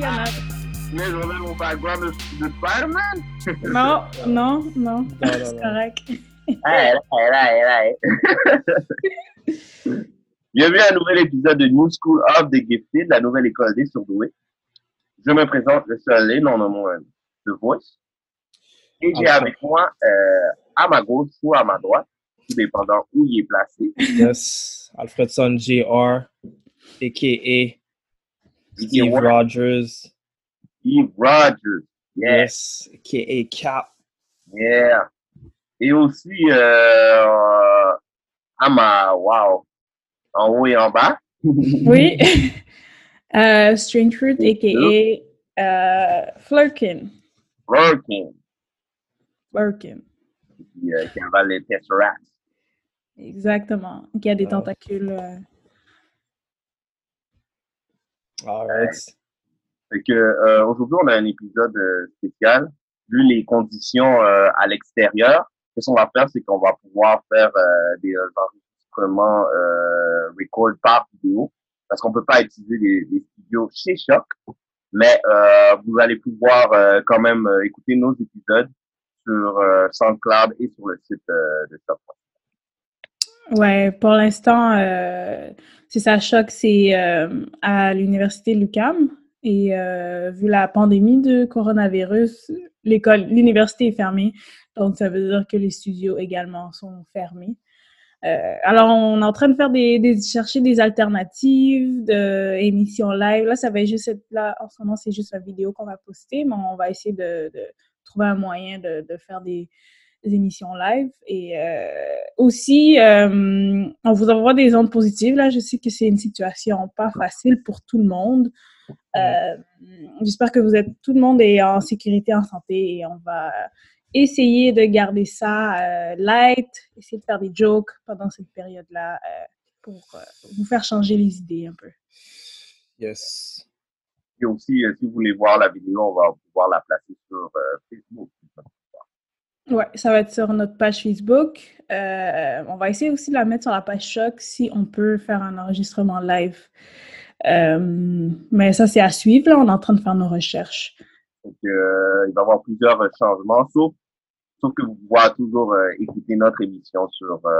Il y en a. Mais je remets mon background de, de Spider-Man. Non, non, non. non, C'est non. correct. Hey, hey. Bienvenue à un nouvel épisode de New School of the Gifted, la nouvelle école des surdoués. Je me présente le seul et non nommé The Voice. Et j'ai avec moi, euh, à ma gauche ou à ma droite, tout dépendant où il est placé, Yes, Alfredson Jr., a.k.a. Steve. Rogers. Steve Rogers. Yes. Yes, a.k.a. Cap. Yeah. Et aussi, euh, à ma, wow, en haut et en bas. Oui. Euh, Strange Fruit, a.k.a. Euh, Flurkin. Working. Flurkin. Qui, euh, qui avale les Tesseract. Exactement. Qui a des Ah. tentacules. Euh, All right. Fait que euh, aujourd'hui, on a un épisode euh, spécial. Vu les conditions euh, à l'extérieur, ce qu'on va faire, c'est qu'on va pouvoir faire euh, des euh, enregistrements euh, record par vidéo, parce qu'on peut pas utiliser des, des studios chez Choc, mais euh, vous allez pouvoir euh, quand même euh, écouter nos épisodes sur euh, SoundCloud et sur le site euh, de Choc. Ouais, pour l'instant, euh, c'est ça choc, c'est euh, à l'université Lucam. Et euh, vu la pandémie de coronavirus, l'école, l'université est fermée. Donc, ça veut dire que les studios également sont fermés. Euh, alors, on est en train de faire des, chercher des alternatives d'émissions live. Là, ça va juste là. En ce moment, c'est juste la vidéo qu'on va poster, mais on va essayer de, de trouver un moyen de, de faire des émissions live. Et euh, aussi, euh, on vous envoie des ondes positives. Là, je sais que c'est une situation pas facile pour tout le monde. Euh, J'espère que vous êtes, tout le monde est en sécurité, en santé, et on va essayer de garder ça euh, light, essayer de faire des jokes pendant cette période-là euh, pour euh, vous faire changer les idées un peu. Yes. Et aussi, si vous voulez voir la vidéo, on va pouvoir la placer sur euh, Facebook. Ouais, ça va être sur notre page Facebook. Euh, on va essayer aussi de la mettre sur la page Choc si on peut faire un enregistrement live. Euh, mais ça, c'est à suivre. Là, on est en train de faire nos recherches. Donc, euh, il va y avoir plusieurs changements, sauf, sauf que vous pourrez toujours euh, écouter notre émission sur euh,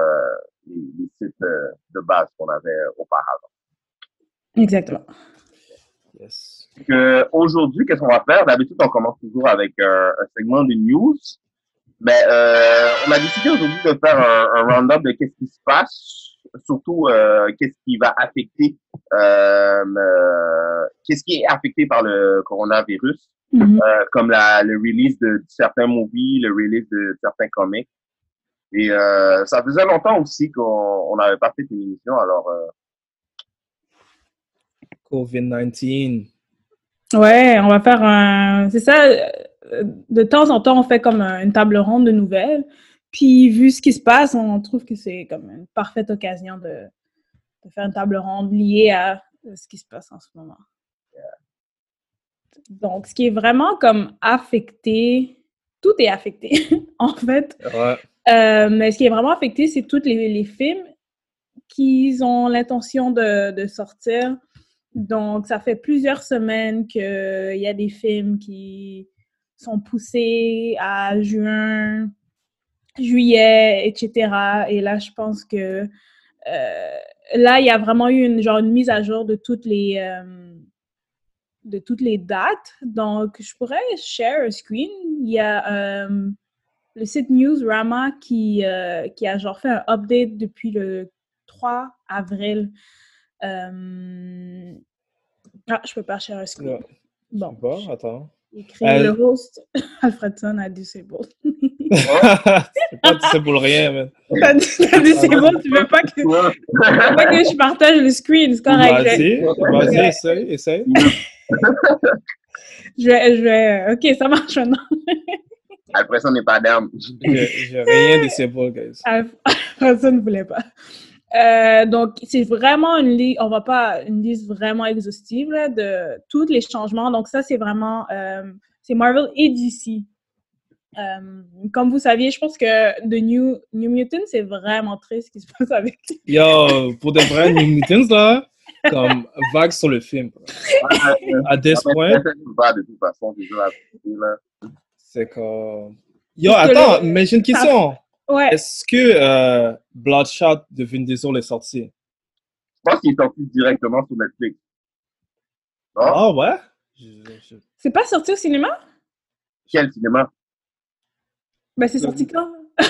les, les sites euh, de base qu'on avait auparavant. Exactement. Yes. Aujourd'hui, qu'est-ce qu'on va faire? D'habitude, on commence toujours avec un, un segment de news. Mais euh, on a décidé aujourd'hui de faire un, un round-up de qu'est-ce qui se passe, surtout euh, qu'est-ce qui va affecter, euh, euh, qu'est-ce qui est affecté par le coronavirus. Euh, comme la, le release de certains movies, le release de certains comics. Et euh, ça faisait longtemps aussi qu'on on n'avait pas fait une émission, alors euh, COVID-19. Ouais, on va faire un. C'est ça. Euh, De temps en temps, on fait comme un- une table ronde de nouvelles. Puis, vu ce qui se passe, on trouve que c'est comme une parfaite occasion de, de faire une table ronde liée à ce qui se passe en ce moment. Donc, ce qui est vraiment comme affecté, tout est affecté, en fait. Ouais. Euh, mais ce qui est vraiment affecté, c'est tous les, les films qui ont l'intention de, de sortir. Donc, ça fait plusieurs semaines qu'il y a des films qui sont poussés à juin, juillet, etc. Et là, je pense que euh, là, il y a vraiment eu une, genre, une mise à jour de toutes les, euh, de toutes les dates. Donc, je pourrais share un screen. Il y a euh, le site Newsrama qui, qui a genre fait un update depuis le 3 avril. Ah, je peux pas share un screen. Ouais. Bon, Bon, attends. Créé Elle- le host Alfredson à Disabled. c'est pas c'est pour le rien, man. T'as dit, dit, c'est bon, tu veux pas que, tu veux pas que je partage le screen, c'est correct. Vas-y, vas-y, essaye, essaye. Je vais, je vais, ok, ça marche maintenant. Après ça, on n'est pas d'âme. J'ai rien disable, guys. Personne ne voulait pas. Euh, donc, c'est vraiment une liste, on va pas, une liste vraiment exhaustive là, de tous les changements. Donc, ça, c'est vraiment, euh, c'est Marvel et DC. Euh, comme vous saviez, je pense que The New, New Mutant, c'est vraiment triste ce qui se passe avec Yo, pour de vrai, New Mutants, là, comme vague sur le film. À point, de toute façon, c'est comme. Yo, attends, mais j'ai une question. Ouais, Est-ce que euh, Bloodshot de Vin Diesel est sorti? Je pense qu'il est sorti directement sur Netflix. Ah ouais? Je- je- c'est pas sorti au cinéma? Quel cinéma? Ben, c'est sorti quand?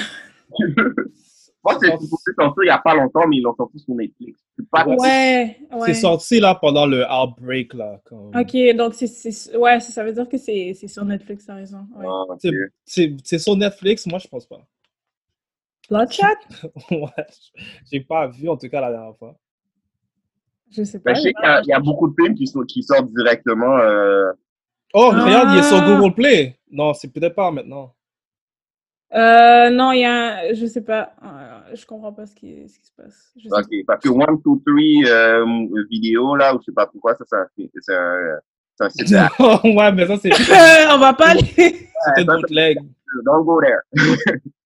Moi, c'est sortir il n'y a pas longtemps, mais ils l'ont sorti sur Netflix. Pas Ouais. Ouais, ouais. C'est sorti là pendant le outbreak là. Comme... Ok, donc c'est, c'est, ouais, ça, veut dire que c'est, c'est sur Netflix, t'as raison. Ouais. Ah, c'est sur Netflix, moi je pense pas. Bloodshot? ouais, j'ai pas vu en tout cas la dernière fois. Je sais pas. Ben, je sais qu'il y, a- il y a beaucoup de films qui, sont, qui sortent directement. Euh, Oh, Ah. regarde, il est sur Google Play. Non, c'est peut-être pas maintenant. Euh, non, il y a un... Je sais pas. Euh, je comprends pas ce qui, ce qui se passe. Je sais ok, parce que One, Two, Three euh, vidéo, là, ou je sais pas pourquoi, ça, c'est un, un, ouais, mais ça c'est pas. On va pas aller... c'était ça, bootleg. Don't go there.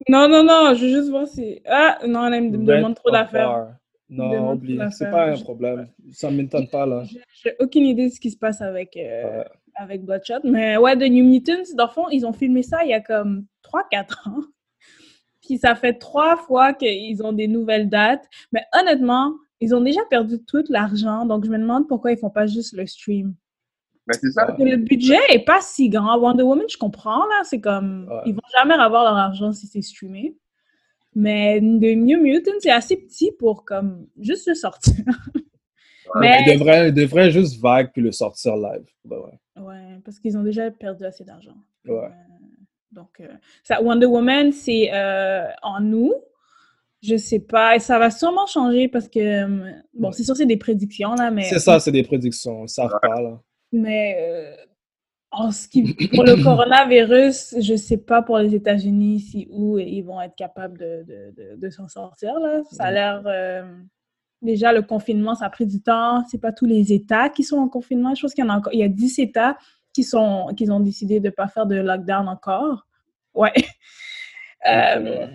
non, non, non, je veux juste voir si... Ah, non, elle me demande trop d'affaires. Non, oublie. C'est pas un problème. Ça m'étonne pas là. J'ai j'ai aucune idée de ce qui se passe avec, euh, Ouais. avec Bloodshot. Mais ouais, The New Mutants, dans le fond, ils ont filmé ça il y a comme 3-4 ans. Puis ça fait trois fois qu'ils ont des nouvelles dates. Mais honnêtement, ils ont déjà perdu tout l'argent. Donc je me demande pourquoi ils font pas juste le stream. Mais c'est ça. Que le budget est pas si grand. Wonder Woman, je comprends, là. C'est comme. Ouais. Ils vont jamais avoir leur argent si c'est streamé. Mais The New Mutants, c'est assez petit pour comme juste le sortir. Mais- Il devrait, il devrait juste vague puis le sortir live. Ben ouais. Ouais, parce qu'ils ont déjà perdu assez d'argent. Ouais. Euh, donc, euh, ça, Wonder Woman, c'est euh, en août. Je sais pas. Et ça va sûrement changer parce que, bon, c'est sûr, c'est des prédictions, là, mais. C'est ça, c'est des prédictions. Ils savent pas là. Mais euh, en ce qui, pour le coronavirus, je sais pas pour les États-Unis si où ils vont être capables de, de, de, de s'en sortir. Là. Ça a l'air. euh, déjà, le confinement, ça a pris du temps. C'est pas tous les États qui sont en confinement. Je pense qu'il y en a encore. Il y a 10 États qui, sont, qui ont décidé de ne pas faire de lockdown encore. Ouais. Euh,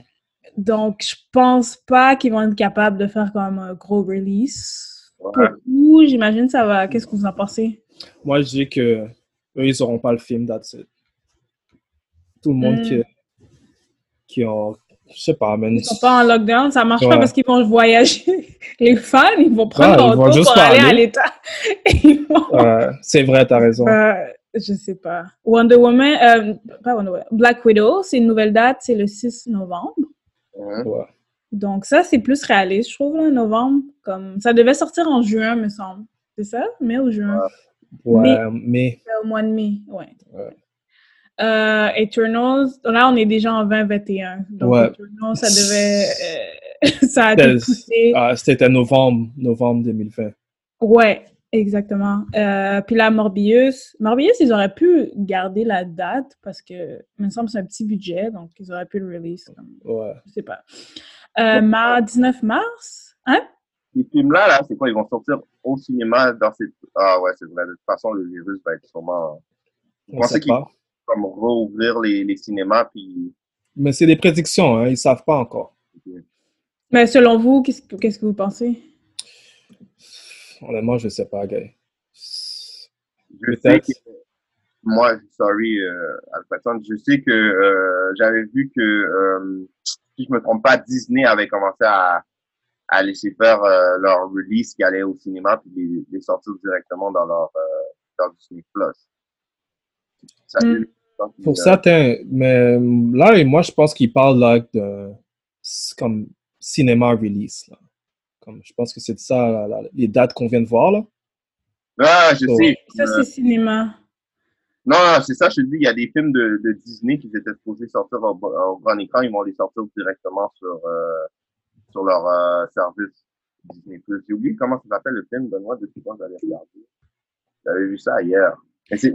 donc, je pense pas qu'ils vont être capables de faire comme un gros release. Pour vous, j'imagine ça va. Qu'est-ce que vous en pensez? Moi, je dis que eux, ils auront pas le film, that's it. Tout le monde Mm. qui, qui ont, je sais pas, man. Ils sont pas en lockdown, ça marche Ouais. pas parce qu'ils vont voyager. Les fans, ils vont prendre Ouais, leur vont auto pour aller à l'État. Vont- Ouais, c'est vrai, t'as raison. Euh, je sais pas. Wonder Woman, euh, pas Wonder Woman, Black Widow, c'est une nouvelle date, c'est le 6 novembre. Ouais. Donc ça, c'est plus réaliste, je trouve, là, novembre. Comme, ça devait sortir en juin, me semble. C'est ça? Mai ou juin? Ouais, mais Au mois de mai, ouais. Ouais. Euh, Eternals, là, on est déjà en 2021. Donc, Ouais. Eternals, ça devait... euh, ça a été poussé. ah, c'était novembre, novembre 2020. Ouais, exactement. Euh, puis là, Morbius. Morbius, ils auraient pu garder la date parce que, il me semble, c'est un petit budget, donc ils auraient pu le release. Comme, Ouais. je sais pas. Euh, mar- 19 mars? Hein? Ces films-là, là, c'est quoi? Ils vont sortir au cinéma dans cette... Ah ouais, c'est vrai. De toute façon, le virus va être sûrement... Vous On pensez sait qu'ils comme rouvrir les, les cinémas, puis... Mais c'est des prédictions, hein, ils savent pas encore. Mais selon vous, qu'est-ce que, qu'est-ce que vous pensez? Honnêtement, je sais pas, gars. Je sais Peut-être. que... Moi, sorry, euh, Alfredson, je sais que euh, j'avais vu que, euh, si je me trompe pas, Disney avait commencé à, à laisser faire euh, leur release qui allait au cinéma, puis les, les sortir directement dans leur, euh, dans Disney+. Plus. Ça, Mm. Pour euh, certains, mais là, et moi, je pense qu'ils parlent là de comme cinéma release. Là. Comme, je pense que c'est de ça, là, là, les dates qu'on vient de voir. Là. Ah, je So, sais. Ça, euh, c'est cinéma. Non, non, c'est ça, je te dis, il y a des films de, de Disney qui étaient supposés sortir au, au grand écran, ils vont les sortir directement sur, euh, sur leur euh, service Disney+. J'ai oublié comment ça s'appelle le film, donne-moi deux secondes, j'allais regarder. J'avais vu ça hier.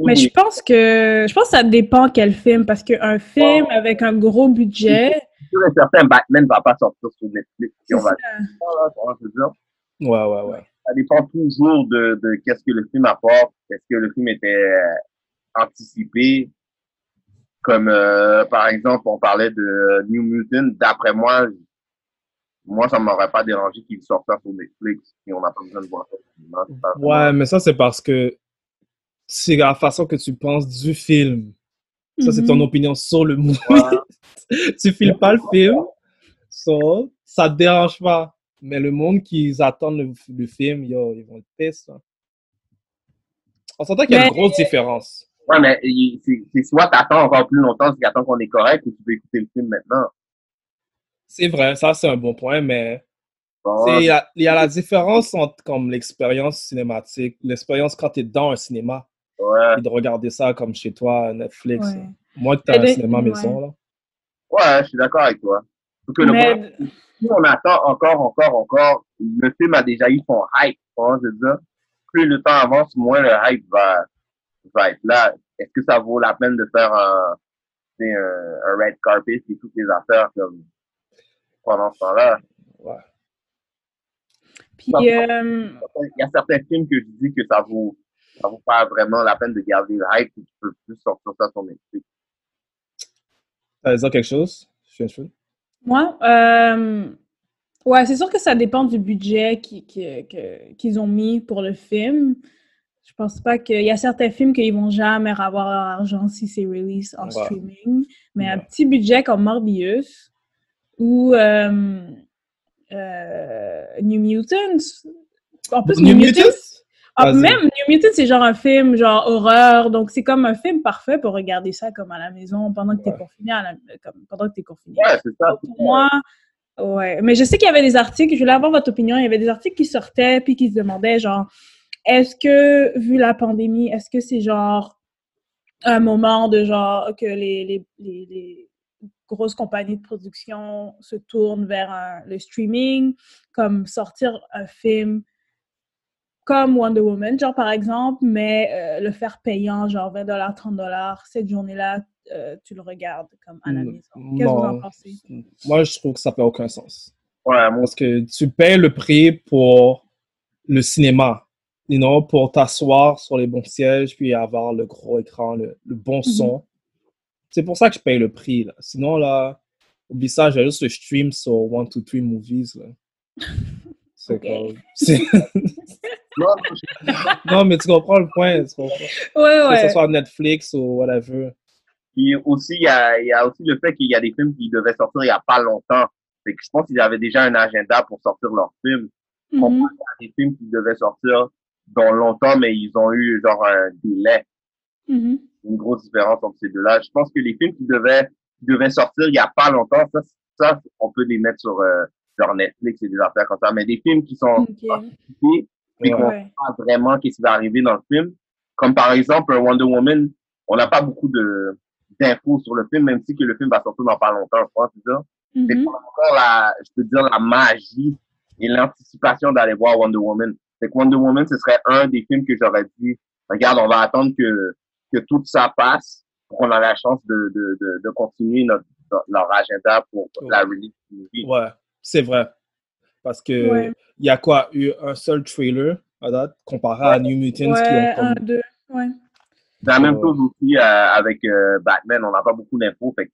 Mais, je pense que je pense que ça dépend quel film, parce qu'un film avec un gros budget, sûr et certain, Batman va pas sortir sur Netflix. On va. Voilà. Ouais, ouais, ouais. ça dépend toujours de, de qu'est-ce que le film apporte, est-ce que le film était euh, anticipé. Comme euh, par exemple, on parlait de New Mutant. D'après moi, moi, ça m'aurait pas dérangé qu'il sorte ça sur Netflix et on n'a pas besoin de voir ça. pas Ouais, mais ça, c'est parce que c'est la façon que tu penses du film. Ça, c'est Mhm. ton opinion sur le movie. Ouais. tu filmes pas le film, so, ça te dérange pas. Mais le monde qui attendent le, le film, yo, ils vont être pisse. là. On s'entend qu'il y a Mais- une grosse différence. Ouais, mais c'est soit t'attends encore plus longtemps, si t'attends qu'on est correct, ou tu peux écouter le film maintenant. C'est vrai, ça, c'est un bon point, mais il y, a, il y a la différence entre comme l'expérience cinématique, l'expérience quand tu es dans un cinéma, ouais. et de regarder ça comme chez toi, Netflix. Ouais. Moi, tu as un de- cinéma ouais. maison, là. Ouais, je suis d'accord avec toi. Parce que le Mais si on attend encore, encore, encore, le film a déjà eu son hype, vois, je veux dire? Plus le temps avance, moins le hype va, va être là. Est-ce que ça vaut la peine de faire un, un, un red carpet et toutes les affaires comme pendant ce temps-là? Ouais. puis euh, Il y a certains films que je dis que ça vaut, ça vaut pas vraiment la peine de garder le hype et tu peux plus sortir ça sur Netflix. T'allais dire quelque chose? Je suis moi, euh, ouais, c'est sûr que ça dépend du budget qui- qui- que- qu'ils ont mis pour le film. Je pense pas qu'il y a certains films qu'ils vont jamais avoir leur argent si c'est release en Ouais. streaming. Mais un petit budget comme Morbius ou euh, euh, New Mutants. En plus, New New, Mutants? Mutants, ah, même New Mutants, c'est genre un film genre horreur. Donc, c'est comme un film parfait pour regarder ça comme à la maison pendant que tu es Ouais. confiné. À la, comme, pendant que tu es confiné. Ouais, c'est ça. Pour moi, ouais. Mais je sais qu'il y avait des articles, je voulais avoir votre opinion, il y avait des articles qui sortaient puis qui se demandaient genre, est-ce que, vu la pandémie, est-ce que c'est genre un moment de genre que les, les, les, les grosses compagnies de production se tournent vers un- le streaming, comme sortir un film comme Wonder Woman, genre par exemple, mais euh, le faire payant, genre 20 dollars, 30 dollars, cette journée-là, euh, tu le regardes comme à la maison. Qu'est-ce que vous en non. pensez? Moi, je trouve que ça fait aucun sens. Ouais, moi, Parce que tu payes le prix pour le cinéma, you know, pour t'asseoir sur les bons sièges, puis avoir le gros écran, le, le bon son. C'est pour ça que je paye le prix. Là. Sinon, là, oublie ça, j'ai juste le stream sur 1, 2, 3 Movies. Là. C'est Ok. comme- c'est- non, non, mais tu comprends le point. Tu comprends? Ouais, Que ce soit Netflix ou whatever. Puis aussi, il y a, il y a aussi le fait qu'il y a des films qui devaient sortir il y a pas longtemps. Fait que je pense qu'ils avaient déjà un agenda pour sortir leurs films. Mhm. comparé à des films qui devaient sortir dans longtemps, mais ils ont eu genre un délai. Mhm. Une grosse différence entre ces deux-là. Je pense que les films qui devaient, qui devaient sortir il y a pas longtemps, ça, ça, on peut les mettre sur euh, genre Netflix et des affaires comme ça. Mais des films qui sont Ok. anticipés, puis Ouais. qu'on Ouais. sait pas vraiment qu'est-ce qui va arriver dans le film. Comme par exemple Wonder Woman, on n'a pas beaucoup de d'infos sur le film, même si que le film va sortir dans pas longtemps, je pense, c'est ça. C'est Mhm. pas encore la, je peux dire, la magie et l'anticipation d'aller voir Wonder Woman. Fait que Wonder Woman, ce serait un des films que j'aurais dit, regarde, on va attendre que, que tout ça passe pour qu'on ait la chance de, de, de, de continuer notre, leur agenda pour la release du movie. Ouais, c'est vrai. Parce que Ouais. il y a quoi? Eu un seul trailer à date comparé à New Mutants qui Ouais, ont comme. un, deux. Ouais. C'est la même chose aussi euh, avec euh, Batman, on n'a pas beaucoup d'infos. Fait que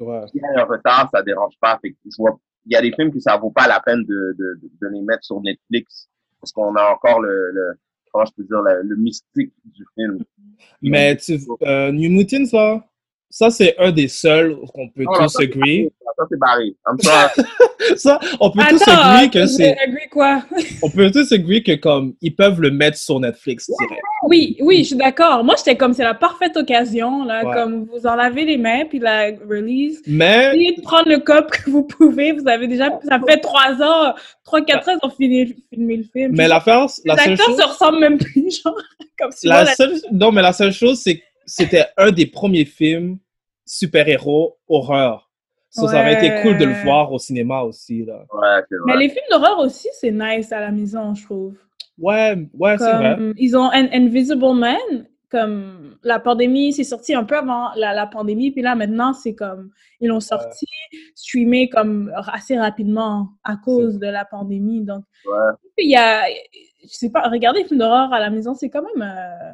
Ouais. s'il y a un retard, ça dérange pas. Fait que je vois, il y a des films que ça vaut pas la peine de, de, de, les mettre sur Netflix parce qu'on a encore le, je peux dire, le, mystique du film. Mais tu, euh, New Mutants, là, ça, c'est un des seuls qu'on peut tous agree. Ça, c'est barré. Ça, on peut tous agree que je- c'est. agree quoi? On peut tous agree que comme ils peuvent le mettre sur Netflix direct. Oui, oui, je suis d'accord. Moi, j'étais comme, c'est la parfaite occasion, là, Ouais. comme vous en lavez les mains, puis la release. Mais Essayez de prendre le cop que vous pouvez. Vous avez déjà, ça fait trois ans, trois, quatre ans qu'ils ont fini, filmé le film. mais l'affaire, la les seule acteurs chose, se ressemblent même plus, genre, comme si la seule, non, mais la seule chose, c'est c'était un des premiers films super-héros horreur. So, Ça aurait été cool de le voir au cinéma aussi. Là. Ouais, Mais les films d'horreur aussi, c'est nice à la maison, je trouve. Ouais, ouais, c'est vrai. Ils ont An- Invisible Man, comme la pandémie, c'est sorti un peu avant la, la pandémie, puis là maintenant c'est comme ils l'ont sorti, streamé comme assez rapidement à cause de la pandémie. Donc Ouais. il y a, je sais pas, regarder les films d'horreur à la maison, c'est quand même, euh,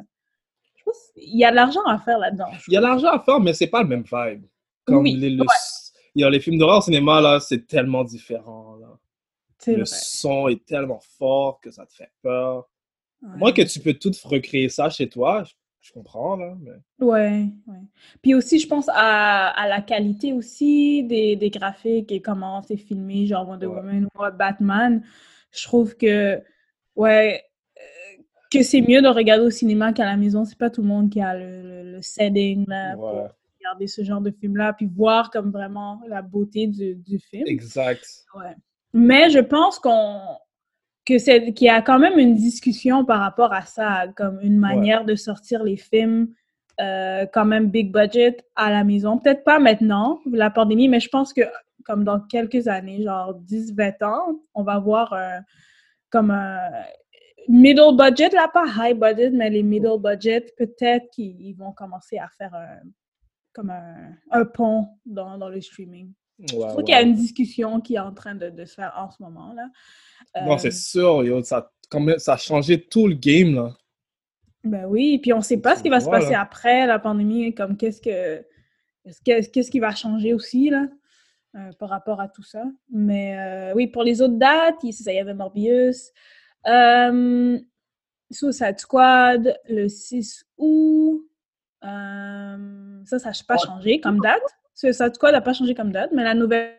pense, il y a de l'argent à faire là-dedans. Il y a trouve. l'argent à faire, mais c'est pas le même vibe. Comme Oui, les, le- ouais. il y a les films d'horreur au cinéma, là, c'est tellement différent. Là. Le vrai. son est tellement fort que ça te fait peur. Ouais. Moi, que tu peux tout recréer ça chez toi, je, je comprends, là. Mais... Ouais, ouais. Puis aussi, je pense à, à la qualité aussi des, des graphiques et comment c'est filmé, genre Wonder Ouais. Woman ou Batman. Je trouve que, ouais, que c'est mieux de regarder au cinéma qu'à la maison. C'est pas tout le monde qui a le, le- le setting là, pour regarder ce genre de film-là, puis voir comme vraiment la beauté du, du film. exact. Ouais. Mais je pense qu'on que c'est qu'il y a quand même une discussion par rapport à ça, comme une manière de sortir les films euh, quand même big budget à la maison. Peut-être pas maintenant, la pandémie, mais je pense que comme dans quelques années, genre 10-20 ans, on va voir euh, comme un middle budget, là, pas high budget, mais les middle budget, peut-être qu'ils ils vont commencer à faire un, comme un, un pont dans, dans le streaming. Ouais, Je trouve ouais. qu'il y a une discussion qui est en train de, de se faire en ce moment. là. Non, Euh, c'est sûr, yo, ça, même, ça a changé tout le game, là. Ben oui, puis on ne sait pas ce qui va se passer après la pandémie, comme qu'est-ce que est-ce que- qu'est-ce qui va changer aussi là euh, par rapport à tout ça. Mais euh, oui, pour les autres dates, il, c'est ça, il y avait Morbius, euh, Suicide Squad le 6 août. Euh, ça, ça n'a pas changé comme date. Suicide Squad n'a pas changé comme date, mais la nouvelle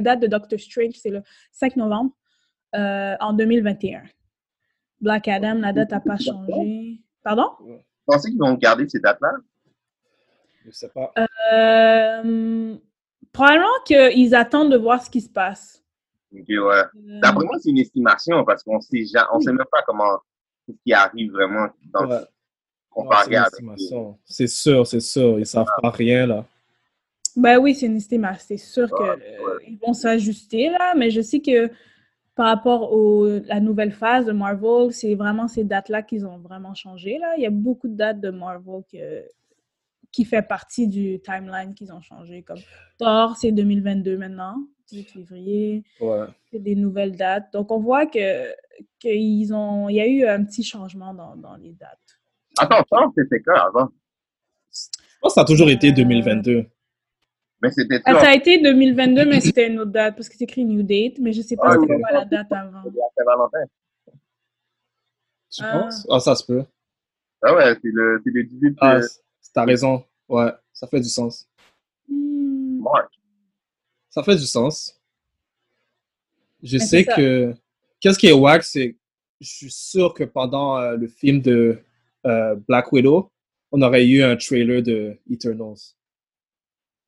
date de Doctor Strange, c'est le 5 novembre euh, en 2021. Black Adam, la date n'a pas changé. Pardon? Vous pensez qu'ils vont garder ces dates-là? Je sais pas. Euh, probablement qu'ils attendent de voir ce qui se passe. Ok, ouais. Euh, D'après moi, c'est une estimation parce qu'on sait, ja- on sait même pas comment, ce qui arrive vraiment dans Ouais. comparé c'est une avec. estimation. C'est sûr, c'est sûr. Ils savent pas rien, là. Ben oui, c'est une estimation. C'est sûr Ouais, qu'ils vont s'ajuster là, mais je sais que par rapport à la nouvelle phase de Marvel, c'est vraiment ces dates-là qu'ils ont vraiment changé. Là. Il y a beaucoup de dates de Marvel que- qui fait partie du timeline qu'ils ont changé. Comme Thor, c'est 2022 maintenant, 18 février. Ouais. c'est des nouvelles dates. Donc, on voit que qu'ils ont, il y a eu un petit changement dans, dans les dates. Attends, ça, c'était quand avant? Je pense que ça a toujours été Euh, 2022. Mais c'était Ah, ça. a été 2022, mais c'était une autre date parce que c'est écrit New Date, mais je sais pas Ah, c'était oui. quoi la date avant. C'était à Saint-Valentin. Tu Ah. penses? Ah, ça se peut. Ah ouais, c'est le, c'est le 18 Ah, t'as raison. Ouais, ça fait du sens. Hmm. mars. Ça fait du sens. Je Mais sais que. Qu'est-ce qui est wack, c'est. Je suis sûr que pendant euh, le film de euh, Black Widow, on aurait eu un trailer de Eternals.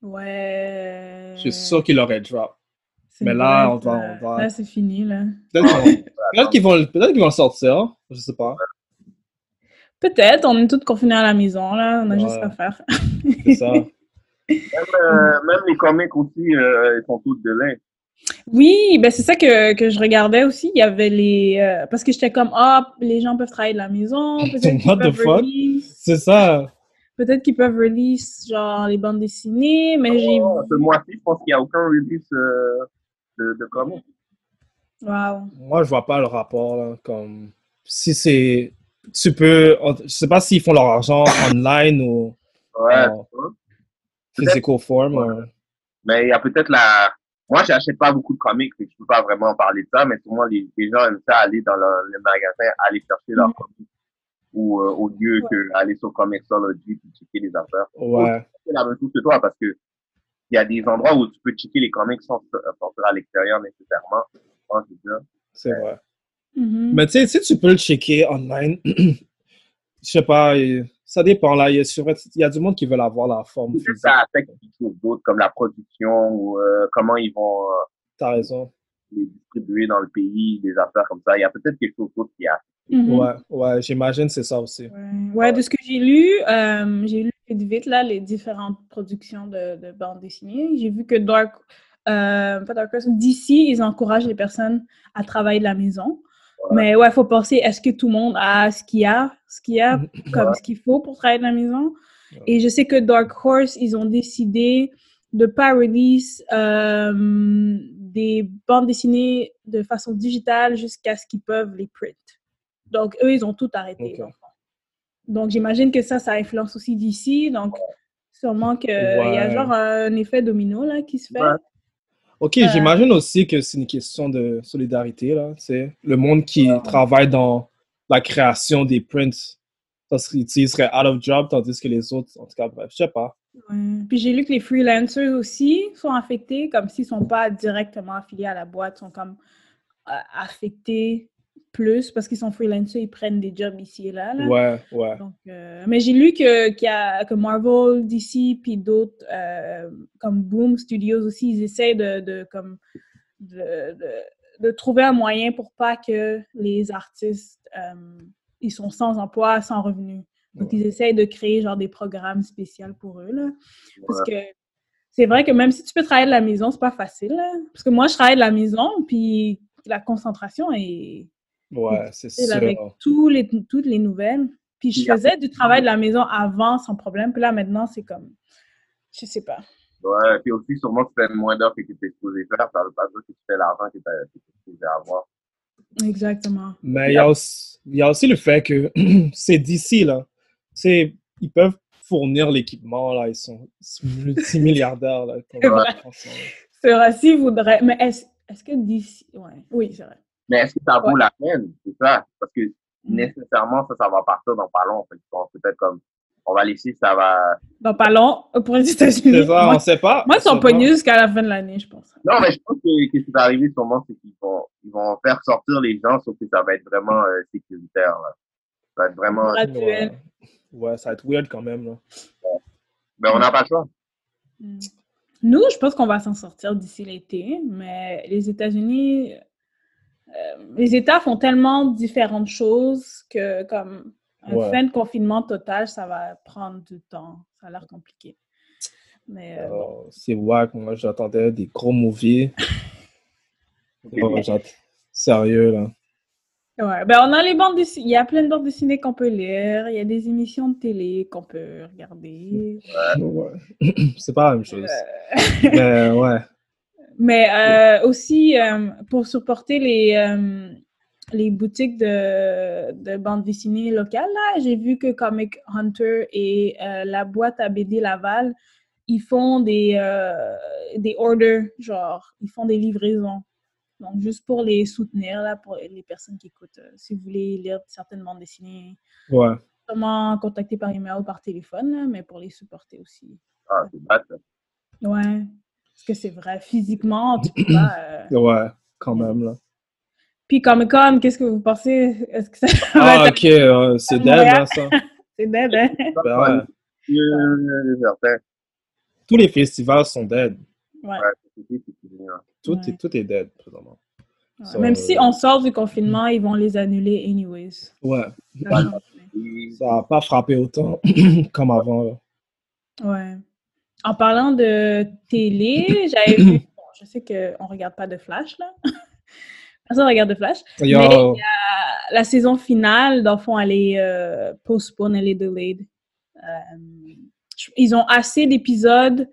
Ouais. Je suis sûr qu'il aurait drop. Mais là, on va- on va- Là, c'est fini, là. Peut-être qu'ils vont, qu'ils vont le sortir. Je sais pas. Peut-être, on est tous confinés à la maison, là. On a juste à faire. C'est ça. Même, euh, même les comics aussi, euh, ils sont tous de lin. Oui, ben c'est ça que, que je regardais aussi. Il y avait les. euh, parce que j'étais comme, ah, les gens peuvent travailler de la maison. Peut-être qu'ils What the peuvent fuck? release. C'est ça. Peut-être qu'ils peuvent release, genre, les bandes dessinées, mais j'ai. Oh, ce mois-ci, je pense qu'il n'y a aucun release euh, de, de comics. Waouh. Moi, je vois pas le rapport. Là, comme si c'est. Tu peux. Je sais pas s'ils font leur argent online ou Ouais, Oh. Physical form. ou- Mais il y a peut-être la. Moi, j'achète pas beaucoup de comics, que je peux pas vraiment parler de ça, mais souvent, les, les gens aiment ça aller dans le, le magasin, aller chercher leurs Mhm. comics. Ou euh, au lieu Ouais. que aller sur Comixology puis checker les affaires. Ouais. C'est la même chose que toi parce que il y a des endroits où tu peux checker les comics sans euh, sortir à l'extérieur nécessairement. C'est vrai. Mhm. Mais tu sais, si tu peux le checker online, je sais pas, euh, ça dépend là. Il y, a, sur- il y a du monde qui veut avoir la forme ça affecte quelque chose d'autre comme la production ou euh, comment ils vont euh, T'as raison. les distribuer dans le pays, des affaires comme ça. Il y a peut-être quelque chose d'autre qui a. Mhm. Ouais, ouais, j'imagine que c'est ça aussi. Ouais. Ouais, de ce que j'ai lu, euh, j'ai lu vite, vite, là, les différentes productions de, de bande dessinée. J'ai vu que Dark, euh, pas Dark Horse, DC, ils encouragent les personnes à travailler de la maison. Mais ouais, il faut penser, est-ce que tout le monde a ce qu'il y a, ce qu'il y a comme ce qu'il faut pour travailler de la maison? Et je sais que Dark Horse, ils ont décidé de pas release euh, des bandes dessinées de façon digitale jusqu'à ce qu'ils peuvent les print. Donc, eux, ils ont tout arrêté. Donc, j'imagine que ça, ça influence aussi d'ici. Donc, sûrement qu'il y a Ouais. genre un effet domino là, qui se fait. Ok, Euh, j'imagine aussi que c'est une question de solidarité, là. C'est le monde qui travaille dans la création des prints, ça serait, seraient out of job, tandis que les autres, en tout cas, bref, je sais pas. Ouais. Puis j'ai lu que les freelancers aussi sont affectés, comme s'ils sont pas directement affiliés à la boîte, sont comme euh, affectés plus parce qu'ils sont freelancers, ils prennent des jobs ici et là. là. Ouais, ouais. Donc, euh, mais j'ai lu que, qu'il y a, que Marvel, DC, puis d'autres, euh, comme Boom Studios aussi, ils essaient de, de, comme, de, de, de trouver un moyen pour pas que les artistes, euh, ils sont sans emploi, sans revenus. Donc, ils essayent de créer genre des programmes spéciaux pour eux, là. Parce que c'est vrai que même si tu peux travailler de la maison, c'est pas facile, là. Parce que moi, je travaille de la maison, puis la concentration est Ouais, c'est sûr. avec tous les, toutes les nouvelles. Puis je faisais du travail de la maison avant sans problème. Puis là, maintenant, c'est comme. Je sais pas. Ouais, puis aussi, sûrement, tu fais moins d'heures que tu étais supposé faire. Ça veut pas dire que tu fais l'argent que tu étais supposé avoir. Exactement. Mais il y, a aussi, il y a aussi le fait que c'est d'ici, là. C'est, ils peuvent fournir l'équipement, là. Ils sont multimilliardaires, là. C'est vrai. C'est vrai, s'ils voudraient. Mais est-ce est que d'ici. Ouais. Oui, c'est vrai. Mais est-ce que ça vaut Ouais. la peine? C'est ça. Parce que Mm. nécessairement, ça, ça va partir dans pas long. Peut-être comme, on va laisser, ça va. Dans pas long, pour les États-Unis. C'est ça, Moi, on sait pas. moi, ils sont pas. pognés jusqu'à la fin de l'année, je pense. Non, mais je pense que, que ce qui va arriver sûrement, c'est qu'ils vont, ils vont faire sortir les gens, sauf que ça va être vraiment euh, sécuritaire. Là. Ça va être vraiment. Ouais. ouais, ça va être weird quand même, là. Mais on n'a pas le choix. Mm. Nous, je pense qu'on va s'en sortir d'ici l'été, mais les États-Unis, euh, les États font tellement différentes choses que comme un Ouais. fin de confinement total, ça va prendre du temps. Ça a l'air compliqué. Mais euh. Oh, c'est wack, moi j'attendais des gros movies. Oh, Sérieux, là. Ouais, ben on a les bandes dessinées. Il y a plein de bandes dessinées qu'on peut lire. Il y a des émissions de télé qu'on peut regarder. Ouais. c'est pas la même chose. Euh, Mais ouais. Mais euh, aussi, euh, pour supporter les, euh, les boutiques de, de bandes dessinées locales, là, j'ai vu que Comic Hunter et euh, la boîte à BD Laval, ils font des, euh, des orders, genre, ils font des livraisons. Donc, juste pour les soutenir, là, pour les personnes qui écoutent, euh, si vous voulez lire certaines bandes dessinées, Ouais. sûrement contacter par email ou par téléphone, là, mais pour les supporter aussi. Ah, c'est bad, ça. Ouais. Parce que c'est vrai, physiquement, tu peux pas. euh, Ouais, quand même, là. Puis Comic Con, qu'est-ce que vous pensez? Est-ce que ça va Ah, être ok, euh, c'est dead, là, ça. c'est dead, hein? Ben ouais. Euh. Tous les festivals sont dead. Ouais. Hein. Tout, Ouais. est, tout est dead, présentement. Ouais. Ça, Même euh, si on sort du confinement, ils vont les annuler anyways. Ouais. Ça n'a pas frappé autant comme avant, là. Ouais. En parlant de télé, j'avais vu. bon, je sais qu'on ne regarde pas de Flash, là. Personne ne regarde de Flash. Yo, Mais la saison finale, dans le fond, elle est euh, postpone, elle est delayed. Euh, ils ont assez d'épisodes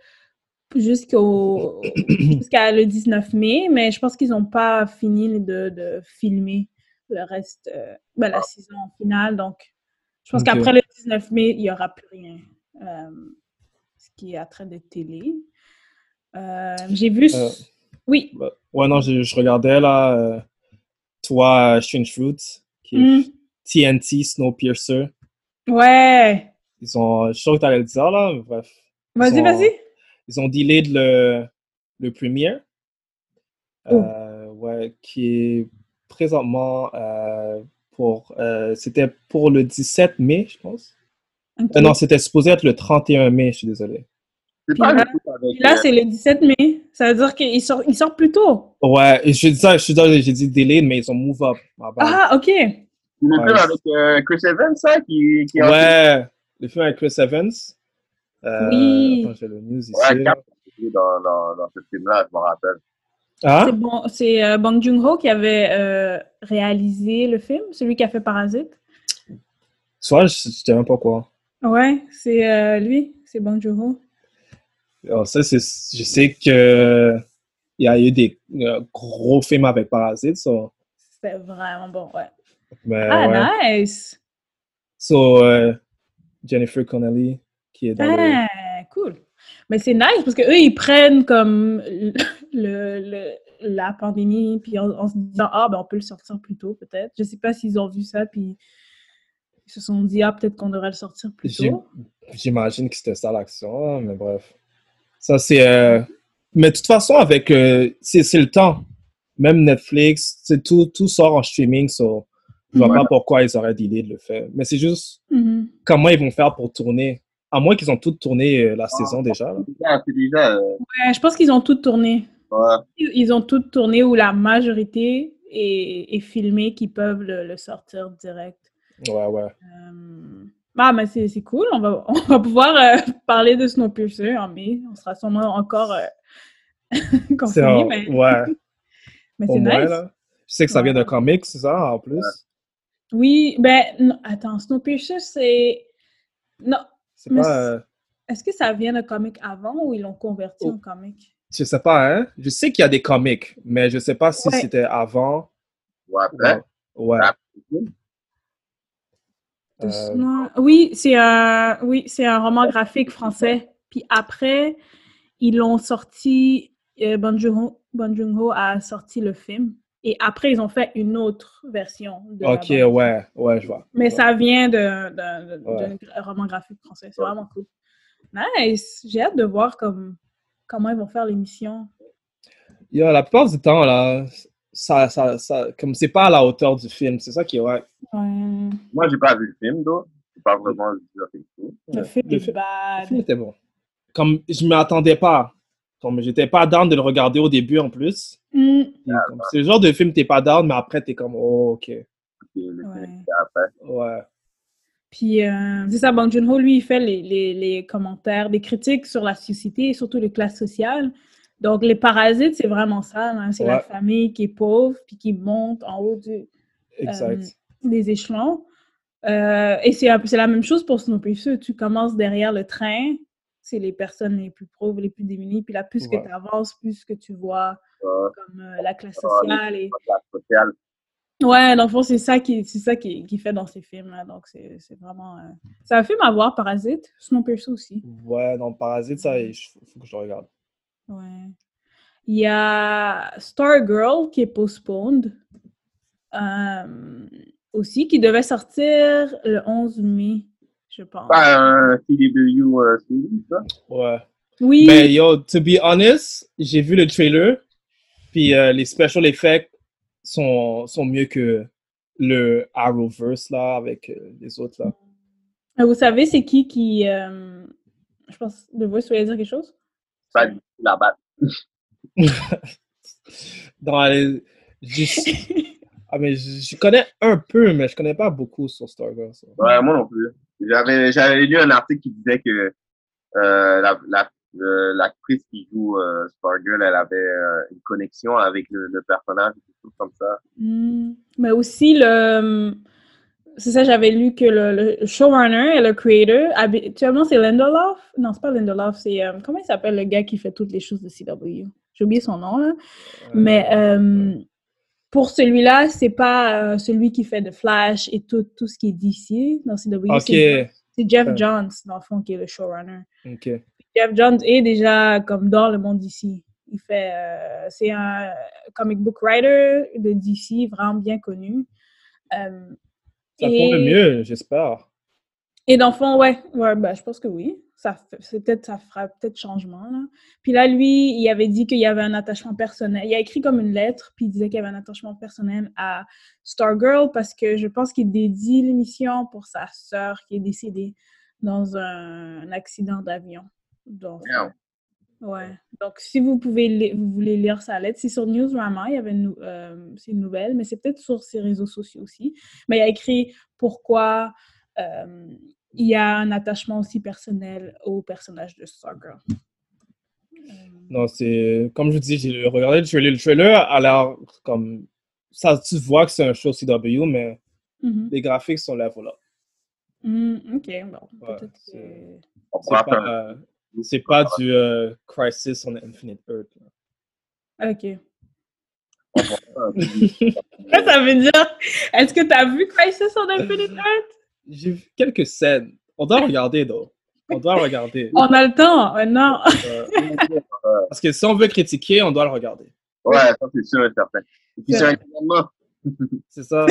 jusqu'au jusqu'à le 19 mai, mais je pense qu'ils n'ont pas fini de, de filmer le reste, euh, ben, la saison finale. Donc, je pense qu'après le 19 mai, il n'y aura plus rien. Qui est à trait de télé. Euh, J'ai vu. Euh, Oui. Bah, Ouais, non, je, je regardais là, euh, toi, Strange Fruits, qui est Mm. TNT Snowpiercer. Ouais. Ils ont, je suis sûr que tu allais le dire là, mais bref. Vas-y, vas-y. Ils ont delayed le, le premiere. Oh. Euh, ouais, qui est présentement euh, pour. euh, c'était pour le 17 mai, je pense. Euh, non, c'était supposé être le 31 mai, je suis désolé. Puis là- euh, c'est le 17 mai. Ça veut dire qu'il sort, il sort plus tôt. Ouais, je dis ça, je suis désolé, j'ai dit delayed, mais ils ont move up. Ah, OK. le Ouais, film avec euh, Chris Evans, ça, qui, qui Ouais, le film avec Chris Evans. Euh, Oui. Attends, j'ai le news ici. Ouais, Cap a joué dans, dans, dans ce film-là, je me rappelle. Hein? C'est bon, c'est euh, Bong Joon-ho qui avait euh, réalisé le film, celui qui a fait Parasite. Soit, je je sais même pas quoi. Ouais, c'est euh, lui, c'est Bong Joon-ho. Alors, ça, c'est, je sais que il y a eu des euh, gros films avec Parasite, so, C'était vraiment bon, ouais. mais Ah, ouais. nice! So, euh, Jennifer Connelly, qui est dans le... Ah, cool. Mais c'est nice parce que eux ils prennent comme le, le- la pandémie puis en, en se disant ah ben on peut le sortir plus tôt peut-être. Je sais pas s'ils ont vu ça puis ils se sont dit ah peut-être qu'on devrait le sortir plus tôt. J'imagine que c'était ça l'action, hein, mais bref. Ça, c'est... euh, Mais de toute façon, avec... euh, C'est c'est le temps. Même Netflix, c'est tout, tout sort en streaming, so je vois pas pourquoi ils auraient l'idée de le faire. Mais c'est juste Mhm. comment ils vont faire pour tourner. À moins qu'ils ont tout tourné euh, la saison déjà. là. Déjà, euh, Ouais, je pense qu'ils ont tout tourné. ouais. Ils ont tout tourné ou la majorité est, est filmée qu'ils peuvent le, le sortir direct. Ouais, ouais. Euh, Ah, mais c'est c'est cool. On va, on va pouvoir euh, parler de Snowpiercer en mai. On sera sûrement encore euh, C'est confinés, un- mais, Ouais, mais c'est moins, nice. là. Je sais que ça vient d'un comic, c'est ça, en plus. Oui, ben, non, attends, Snowpiercer, c'est... Non, C'est Mais pas... euh, est-ce que ça vient de comic avant ou ils l'ont converti Oh. en comic? Je sais pas, hein. Je sais qu'il y a des comics, mais je sais pas si Ouais. c'était avant. Ouais, après. Ouais. Euh, Oui, c'est un... Oui, c'est un roman graphique français. Puis après, ils l'ont sorti... Euh, Bong Joon-ho a sorti le film. Et après, ils ont fait une autre version. De Ok, ouais, ouais, je vois. Mais Ouais. ça vient d'un Ouais. roman graphique français. C'est vraiment cool. Nice! J'ai hâte de voir comme, comment ils vont faire l'émission. Yo, la plupart du temps, là, ça, ça, ça, comme c'est pas à la hauteur du film, c'est ça qui est ouais. Ouais. Moi, j'ai pas vu le film, donc. J'ai pas vraiment vu le film. Le film Le est fi- le bad. film était bon. Comme je m'y attendais pas. Comme j'étais pas down de le regarder au début en plus. Mm. C'est le genre de film t'es pas down, mais après t'es comme oh, ok. Le Ouais. film, après. Ouais. Puis, euh, c'est ça, Bong Joon-ho, lui, il fait les, les, les commentaires, des critiques sur la société et surtout les classes sociales. Donc, les parasites, c'est vraiment ça. là. C'est la famille qui est pauvre puis qui monte en haut du, euh, des échelons. Euh, et c'est un peu- c'est la même chose pour Snowpiercer. Tu commences derrière le train, c'est les personnes les plus pauvres, les plus démunies. Puis là, plus Ouais. que tu avances, plus que tu vois comme euh, la classe sociale. Et... La sociale. Ouais, dans le fond, c'est ça qui c'est ça qui, qui fait dans ces films-là. Donc, c'est c'est vraiment... euh, C'est un film à voir, Parasite. Snowpiercer aussi. Ouais, dans Parasite, ça, il faut faut que je le regarde. Ouais. Il y a Stargirl qui est postponed. euh, aussi, qui devait sortir le 11 mai, je pense. Pas un CW série, ça? Ouais. Oui, Mais yo, to be honest, j'ai vu le trailer, puis euh, les special effects sont, sont mieux que le Arrowverse, là, avec euh, les autres, là. Vous savez, c'est qui qui... euh, Je pense, de vous, vous voulez dire quelque chose? Pas du tout j'ai- Ah, mais je, je connais un peu, mais je connais pas beaucoup sur Stargirl. ça. Ouais, moi non plus. J'avais, j'avais lu un article qui disait que euh, la, la, euh, l'actrice qui joue euh, Stargirl, elle avait euh, une connexion avec le, le personnage, des choses comme ça. Hmm. Mais aussi, le... C'est ça, j'avais lu que le, le showrunner et le creator, habituellement, c'est Lindelof. Non, c'est pas Lindelof, c'est... euh, comment il s'appelle le gars qui fait toutes les choses de CW? J'ai oublié son nom, là. Mais euh, pour celui-là, c'est pas euh, celui qui fait de Flash et tout, tout ce qui est DC dans CW. Ok, C'est Jeff. Johns, dans le fond, qui est le showrunner. Jeff Johns est déjà comme dans le monde DC. Il fait, euh, c'est un comic book writer de DC vraiment bien connu. Euh, Ça et, mieux, j'espère. Et dans le fond, ouais, ouais ben, je pense que oui. Ça, c'est peut-être, ça fera peut-être changement. Là. Puis là, lui, il avait dit qu'il y avait un attachement personnel. Il a écrit comme une lettre, puis il disait qu'il y avait un attachement personnel à Stargirl parce que je pense qu'il dédie l'émission pour sa sœur qui est décédée dans un, accident d'avion. Donc. Ouais. Donc, si vous pouvez, li- vous voulez lire sa lettre, c'est sur Newsrama, il y avait une, euh, c'est une nouvelle, mais c'est peut-être sur ses réseaux sociaux aussi. Mais il a écrit pourquoi euh, il y a un attachement aussi personnel au personnage de Stargirl. Euh, Non, c'est. Comme je dis, j'ai regardé le trailer. Le trailer a l'air comme. Ça, tu vois que c'est un show CW, mais mhm. les graphiques sont là, voilà. Mm, ok, bon, Ouais, peut-être que... c'est- pas, c'est pas du euh, Crisis on Infinite Earth. là. Ok. ça veut dire? Est-ce que tu as vu Crisis on Infinite Earth? J'ai vu quelques scènes. On doit regarder, though. On doit regarder. On a le temps, euh, non. Euh, parce que si on veut critiquer, on doit le regarder. Ouais, ça c'est sûr et certain. Et puis C'est c'est un vrai. événement. C'est ça.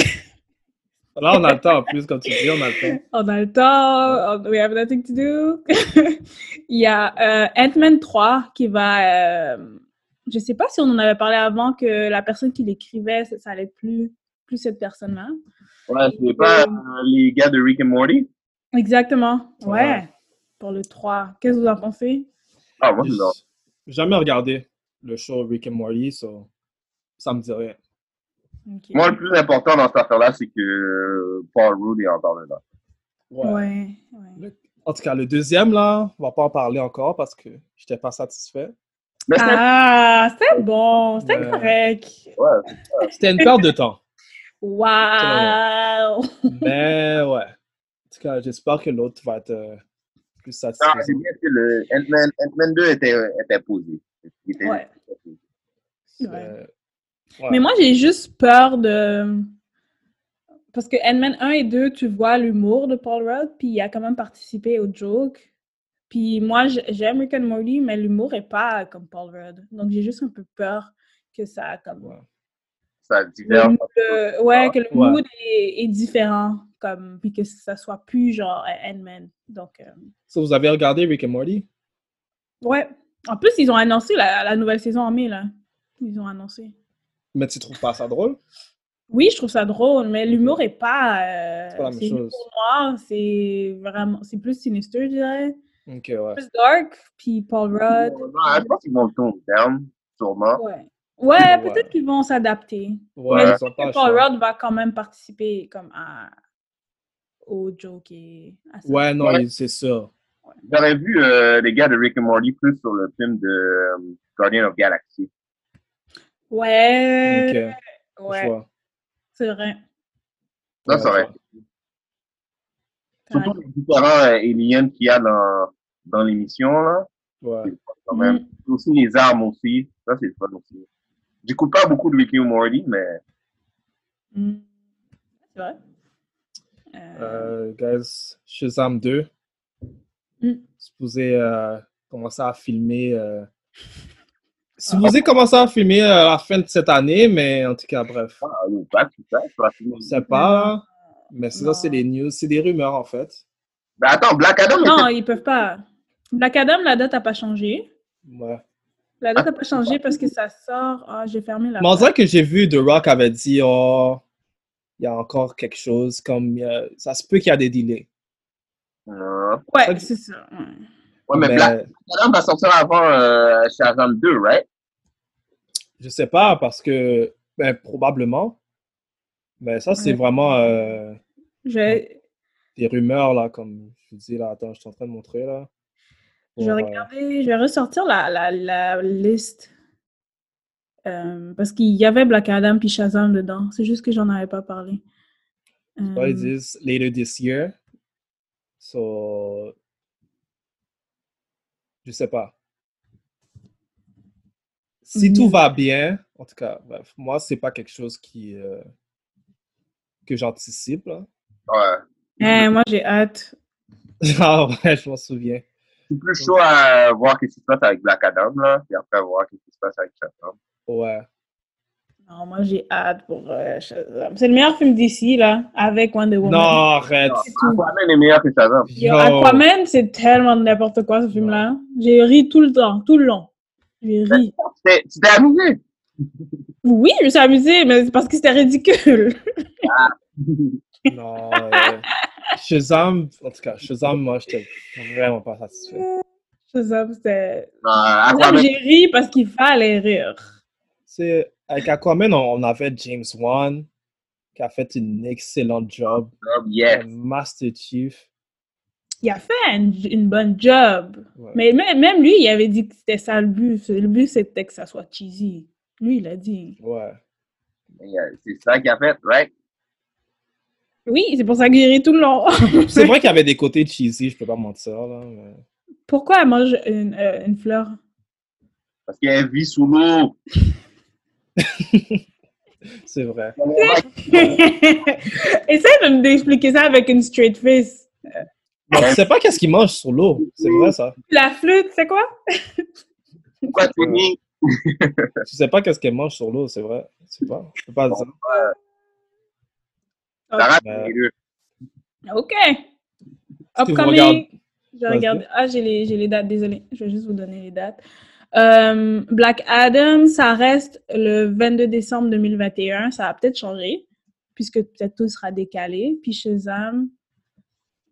Là, on a le temps en plus, comme tu dis, on a le temps. On a le temps, on- we have nothing to do. Il y a euh, Ant-Man 3 qui va. euh, je sais pas si on en avait parlé avant que la personne qui l'écrivait, ça, ça allait être plus, plus cette personne-là. Ouais, c'est pas euh, les gars de Rick and Morty? Exactement. Ouais. Ouais. Pour le 3. Qu'est-ce que vous en pensez? Ah, moi, jamais regardé le show Rick and Morty, so ça me dit Moi, le plus important dans cette affaire-là, c'est que Paul Rudd est encore là. Ouais. Ouais. ouais. En tout cas, le deuxième, là, on va pas en parler encore parce que j'étais pas satisfait. Mais c'est Ah, c'était bon, c'était Ouais. correct. ouais, C'était une perte de temps. Wow! Mais ouais. En tout cas, j'espère que l'autre va être euh, plus satisfait. c'est bien que le Ant-Man, Ant-Man 2 était, était posé. Il était Ouais. C'est- Ouais. Ouais. Mais moi, j'ai juste peur de. Parce que Ant-Man 1 et 2, tu vois l'humour de Paul Rudd, puis il a quand même participé au joke. Puis moi, j'aime Rick and Morty, mais l'humour est pas comme Paul Rudd. Donc j'ai juste un peu peur que ça comme. Ouais. Ça Le, diverge. le- ouais, que le Ouais. mood est, est différent, comme, puis que ça soit plus genre euh, Ant-Man. Donc, euh, So, vous avez regardé Rick and Morty? ouais. En plus, ils ont annoncé la, la nouvelle saison en mai, là. Ils ont annoncé. Mais tu trouves pas ça drôle? Oui, je trouve ça drôle, mais l'humour est pas. euh, C'est pas la même c'est chose. l'humour noir, c'est vraiment. C'est plus sinister, je dirais. Ok, ouais. Plus dark, puis Paul Rudd. Non, je pense qu'ils vont le tone down, sûrement. Ouais. Ouais, Ouais. peut-être qu'ils vont s'adapter. Ouais, mais je que Paul. Rudd va quand même participer comme à... au joke et à ça. Ouais, non, Ouais. c'est sûr. J'aurais vu euh, les gars de Rick and Morty plus sur le film de euh, Guardian of Galaxy. Ouais. Ok, je Ouais, c'est vrai. Aurait. je vois. Surtout les différents euh, aliens qu'il y a dans, dans l'émission, là. Ouais. C'est quand même. Mm. Aussi les armes aussi. Ça, c'est fun aussi. J'écoute pas beaucoup de Rick and Morty, mais Mm. C'est vrai. Euh, Euh, guys, Shazam 2. Mm. Supposé euh, commencer à filmer. Euh... Supposé commencer à filmer euh, à la fin de cette année, mais en tout cas, bref. ah. On sait pas, mais c'est ça, c'est des news, c'est des rumeurs en fait. Mais attends, Black Adam, Non, ils peuvent pas. Black Adam, la date n'a pas changé. Ouais. La date n'a pas changé parce que ça sort. Ah, j'ai fermé la. Mais on page. dirait que j'ai vu The Rock avait dit, oh, il y a encore quelque chose, comme, euh, ça se peut qu'il y a des delays. Euh, Ouais, c'est ça. ouais. Ouais, mais, Mais Black Adam va sortir avant euh, Shazam 2, right? je sais pas, parce que, ben, probablement. Mais ça, c'est Ouais. vraiment euh, Je des rumeurs, là, comme je vous dis, là, attends, je suis en train de montrer, là. je vais euh, regarder, je vais ressortir la, la, la liste. Euh, parce qu'il y avait Black Adam puis Shazam dedans. C'est juste que j'en avais pas parlé. Ils Euh, disent later this year. So, je sais pas. Si tout Mhm. va bien, en tout cas, bref, moi, c'est pas quelque chose qui, euh, que j'anticipe. là. Ouais. eh, moi, j'ai hâte. ah ouais, je m'en souviens. Suis plus chaud à voir ce qui se passe avec Black Adam, là, puis après voir ce qui se passe avec Shazam. Ouais. Non, moi, j'ai hâte pour euh, Shazam. C'est le meilleur film d'ici, là, avec Wonder Woman. Non, arrête. Aquaman est meilleur que Shazam. Yo. Aquaman, c'est tellement n'importe quoi, ce film-là. J'ai ri tout le temps, tout le long. J'ai ri. Tu t'es amusé? Oui, je me suis amusée, mais c'est parce que c'était ridicule. Non. euh, Shazam, en tout cas, Shazam, moi, j'étais vraiment pas satisfait. Shazam, c'était... Shazam, Aquaman, j'ai ri parce qu'il fallait rire. C'est avec Aquaman, on, on avait James Wan. qui a fait une excellente job. Job, yes. Un Master Chief. Il a fait une, une bonne job. Ouais. Mais même, même lui, il avait dit que c'était ça le but. Le but, c'était que ça soit cheesy. Lui, il a dit. Ouais. Yeah, C'est ça qu'il a fait, right? Oui, c'est pour ça que j'ai ri tout le long. C'est vrai qu'il y avait des côtés cheesy, je peux pas mentir. Là, mais... Pourquoi elle mange une, euh, une fleur? Parce qu'elle vit sous l'eau. C'est vrai. Essaye de me d'expliquer ça avec une straight face. Bon, tu sais pas qu'est-ce qu'ils mangent sur l'eau? C'est vrai, ça. La flûte, c'est quoi? Pourquoi tu nies? Tu sais pas qu'est-ce qu'elles mangent sur l'eau, c'est vrai. Je sais pas. Je peux pas dire. Euh. OK. Upcoming. Je regarde. Ah, j'ai les, j'ai les dates, désolé. Je vais juste vous donner les dates. Euh, Black Adam, ça reste le 22 décembre 2021. Ça va peut-être changer, puisque peut-être tout sera décalé. Puis Shazam,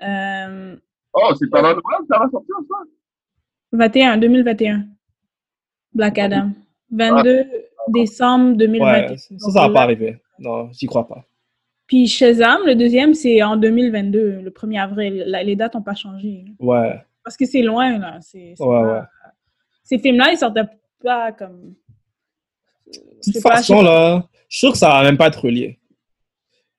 euh, Oh, c'est mois que ça va sortir, ça? 21, 2021. Black Adam. 22 décembre 2021. Ouais, ça, ça va pas arriver. Non, j'y crois pas. Puis Shazam, le deuxième, c'est en 2022, le 1er avril. La- les dates n'ont pas changé. Ouais, Parce que c'est loin, là. C'est, c'est ouais, pas- ouais. Ces films-là, ils sortaient pas comme. De toute façon, là, je suis sûr que ça va même pas être relié.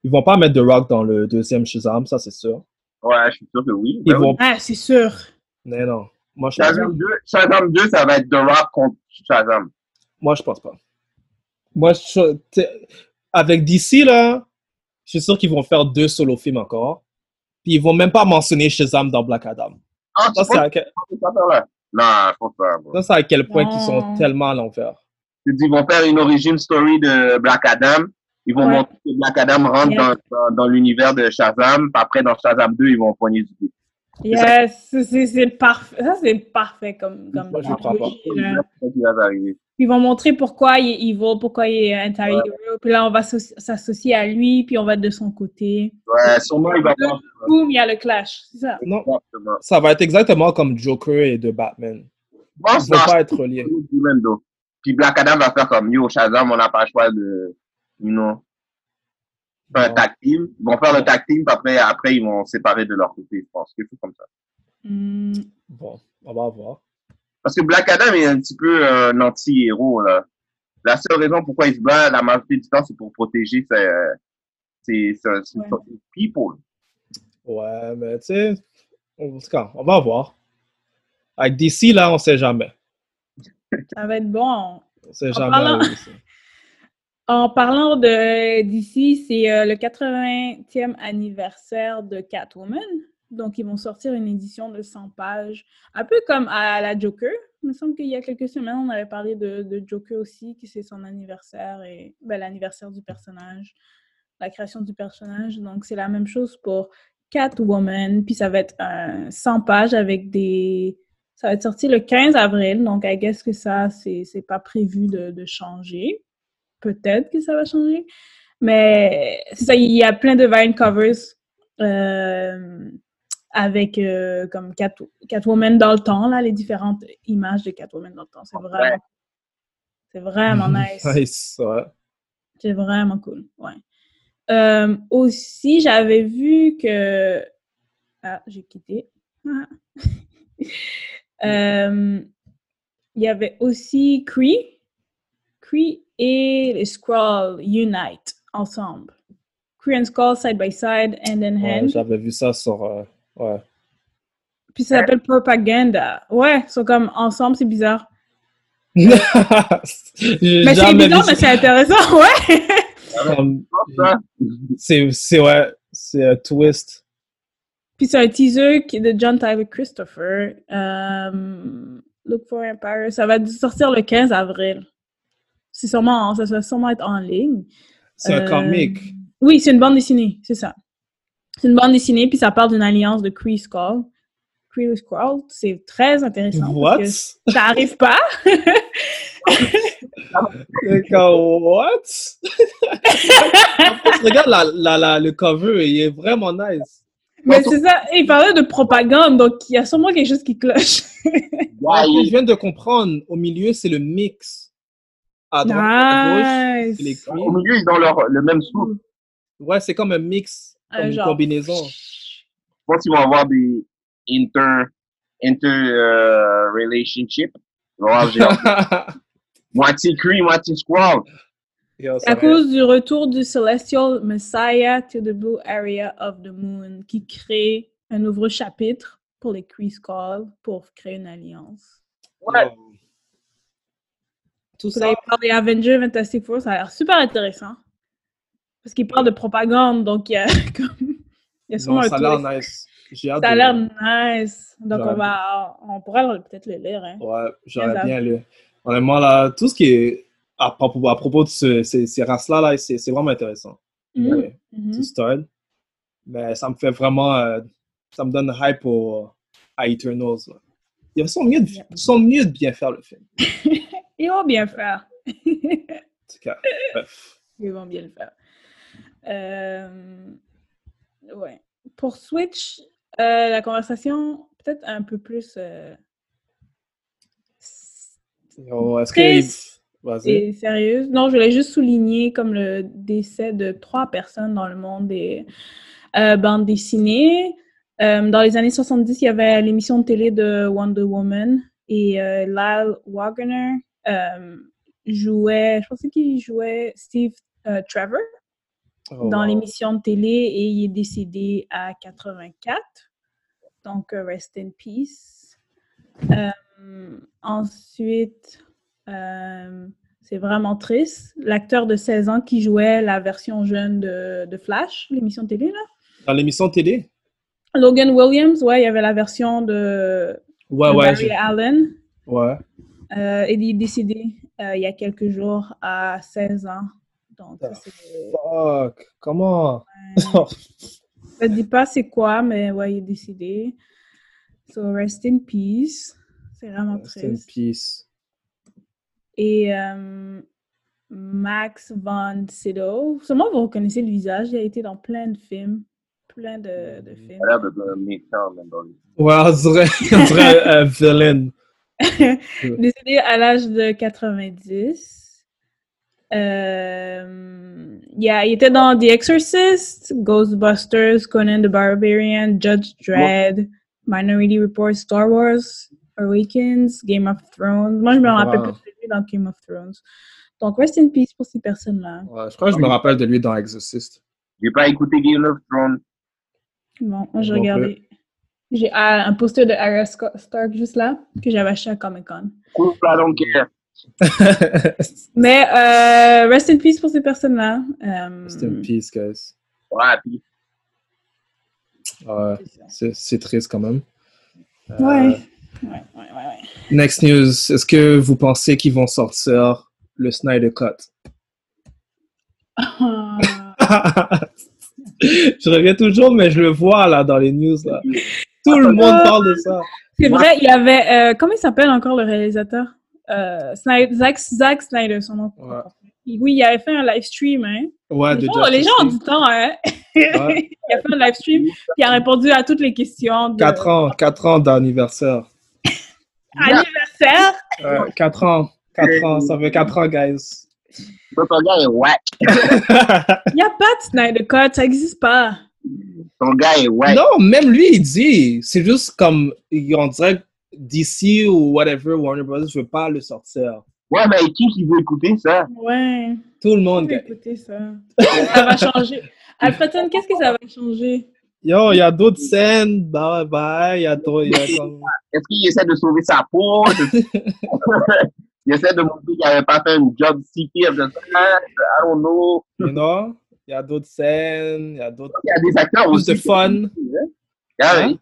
Ils vont pas mettre The Rock dans le deuxième Shazam, ça c'est sûr. Ouais, je suis sûr que oui. Ils Ben vont. Ah, c'est sûr. Mais non. Moi, je pense. Shazam 2, Shazam 2, ça va être The Rock contre Shazam. Moi, je pense pas. Moi, je- avec DC, là, je suis sûr qu'ils vont faire deux solo films encore. Puis ils vont même pas mentionner Shazam dans Black Adam. Ah, Ça, c'est que? Non, je pense pas. bro. ça, c'est à quel point qu'ils sont tellement à l'envers. Tu dis, Ils vont faire une origin story de Black Adam. Ils vont Ouais. montrer que Black Adam rentre Yeah. dans, dans, dans l'univers de Shazam. Après, dans Shazam 2, ils vont poigner du pied. Yes, c'est- parfait. Ça, c'est parfait comme, comme Moi, je crois pas. trilogie, Ils vont montrer pourquoi il est evil, pourquoi il est anti-hero. Puis là, on va s'asso- s'associer à lui, puis on va être de son côté. Ouais, sûrement, il va Boum, il y a le clash. C'est ça. Non, exactement. ça va être exactement comme Joker et de Batman. Je pense Ils vont que pas être reliés. Puis Black Adam va faire comme Yo, Shazam, on n'a pas le choix de. You know. Faire un tag team. Ils vont faire le tag team, puis après, après, ils vont se séparer de leur côté, je pense. Quelque chose comme ça. Hmm, Bon, on va voir. Parce que Black Adam est un petit peu euh, un anti-héros, là. La seule raison pourquoi il se bat la majorité du temps, c'est pour protéger ses, ses, ses, ses- Ouais. people. Ouais, mais tu sais, en tout cas, on va voir. Avec DC, là, on sait jamais. ça va être bon. On sait En jamais. parlant- DC. En parlant de d'ici, c'est euh, le 80e anniversaire de Catwoman. Donc, ils vont sortir une édition de 100 pages, un peu comme à la Joker. Il me semble qu'il y a quelques semaines, on avait parlé de, Joker aussi, que c'est son anniversaire et ben, l'anniversaire du personnage, la création du personnage. Donc, c'est la même chose pour Catwoman. Puis, ça va être un 100 pages avec des. Ça va être sorti le 15 avril. Donc, I guess que ça, c'est pas prévu de, changer peut-être que ça va changer. Mais il y a plein de Vine covers euh, avec euh, comme Cat, Catwoman dans le temps, là, les différentes images de Catwoman dans le temps. C'est vraiment, c'est vraiment nice. Nice, ouais. C'est vraiment cool. Ouais. Euh, aussi, j'avais vu que. Ah, j'ai quitté. Ah. Euh, Il y avait aussi Cree. Cree et les Skrull Unite ensemble. Cree and Skull side by side, hand in Ouais, hand. J'avais vu ça sur. Ouais. Puis ça s'appelle Propaganda. Ouais, ils sont comme ensemble, c'est bizarre. Mais c'est bizarre, mais c'est intéressant, ouais. C'est, c'est, ouais, c'est un twist. Puis c'est un teaser de John Tyler Christopher. Euh, Look for Empire. Ça va sortir le 15 avril. C'est sûrement, ça va sûrement être en ligne. C'est un Euh, comic. Oui, c'est une bande dessinée, c'est ça. C'est une bande dessinée, puis ça parle d'une alliance de Kree Skull. Kree et Skrull, c'est très intéressant. What? parce que Ça arrive pas. D'accord, what? Regarde la, la, la, le cover, il est vraiment nice. Mais c'est ça, il parlait de propagande, donc il y a sûrement quelque chose qui cloche. je viens de comprendre. Au milieu, c'est le mix. À droite, à gauche, Nice. les au milieu, ils ont leur, le même sou. Ouais, c'est comme un mix, Un comme une genre. combinaison. Je pense qu'ils vont avoir des inter, inter euh, relationship. Moitié Cree, moitié Squall. À cause du retour du Celestial Messiah to the Blue Area of the Moon qui crée un nouveau chapitre pour les Kree Skull pour créer une alliance. Ouais. Tout Vous ça, avez parlé Avengers Fantastic Four, ça a l'air super intéressant. Parce qu'il parle de propagande, donc il y a comme. Il y a sûrement non, un ça a l'air nice. J'ai hâte Ça a de- l'air nice. Donc on va. On pourra peut-être le lire. Hein. Ouais, j'aurais Bien lu. Honnêtement, là, tout ce qui est à propos, à propos de ce- ces, ces races-là, là, c'est c'est vraiment intéressant. Ouais, c'est style. Mais ça me fait vraiment. euh, ça me donne hype au, à Eternals. Là. Ils sont mieux, de, ils sont mieux de bien faire le film. Ils vont bien faire. En tout cas, bref. Ils vont bien le faire. Euh, ouais. Pour Switch, euh, la conversation peut-être un peu plus euh, Yo, Est-ce que. Vas-y. sérieuse. Non, je voulais juste souligner comme le décès de trois personnes dans le monde des bandes dessinées. Dans les années 70, il y avait l'émission de télé de Wonder Woman et Lyle Wagner jouait, je pensais qu'il jouait Steve Trevor? Oh, dans l'émission de télé et il est décédé à 84. Donc, euh, rest in peace. Euh, ensuite, euh, c'est vraiment triste. L'acteur de 16 ans qui jouait la version jeune de, de Flash, l'émission de télé, là. Dans l'émission télé? Logan Williams, ouais, il y avait la version de, Ouais, de ouais. Barry Allen. Ouais. Euh, et il est décédé il y a quelques jours à 16 ans. Donc, ça. Fuck? Comment? Ça dit pas c'est quoi, mais ouais, il est décédé. So, rest in peace. C'est vraiment Rest in triste. peace. Et euh, Max von Sydow, sûrement vous reconnaissez le visage, il a été dans plein de films. Plein de, de films. Il a même dans les- Ouais, on dirait, on dirait un villain. Décédé à l'âge de 90. Euh, yeah, il était dans The Exorcist, Ghostbusters, Conan the Barbarian, Judge Dredd, Minority Report, Star Wars, Awakens, Game of Thrones. Moi, je me rappelle Wow. plus de lui dans Game of Thrones. Donc, rest in peace pour ces personnes-là. Ouais, je crois que je me rappelle de lui dans Exorcist. J'ai pas écouté Game of Thrones. Bon, moi, j'ai regardé. J'ai ah, un poster de Arya Stark juste là, que j'avais acheté à Comic Con. Cool, I don't care. Mais euh, rest in peace pour ces personnes-là. Euh, Rest in peace, guys. Ouais, puis Ouais, c'est triste quand même. Euh, Ouais. Ouais, ouais, ouais. Next news. Est-ce que vous pensez qu'ils vont sortir le Snyder Cut? Ah. je reviens toujours, mais je le vois là dans les news. Là. Tout le monde parle de ça. C'est vrai, il y avait. euh, comment il s'appelle encore le réalisateur? Euh, Snyder, Zack, Zack Snyder, son nom. Ouais. Oui, il avait fait un live stream. Hein. Ouais, les, gens, les gens ont du temps. Hein. Ouais. il a fait un live stream, puis il a répondu à toutes les questions. De... 4 ans, 4 ans d'anniversaire. Anniversaire? 4 ans, 4 ans, ça fait 4 ans, guys. ton gars est whack. Il n'y a pas de Snyder Cut, ça n'existe pas. Ton gars est whack. Non, même lui, il dit, c'est juste comme, on dirait DC ou whatever, Warner Bros. je veux pas le sortir. Ouais, mais qui qui veut écouter ça? Ouais. Tout le On monde, va guys. écouter ça? ça va changer. Alfredson, qu'est-ce que ça va changer? Yo, il y a d'autres scènes, bah, bah, il y a d'autres, comme... Est-ce qu'il essaie de sauver sa peau? il essaie de montrer qu'il n'avait pas fait une job si pire de ça. I don't know. You know? Il y a d'autres scènes, il y a d'autres... Il y a des acteurs Plus aussi. de fun. Il y a- Hein?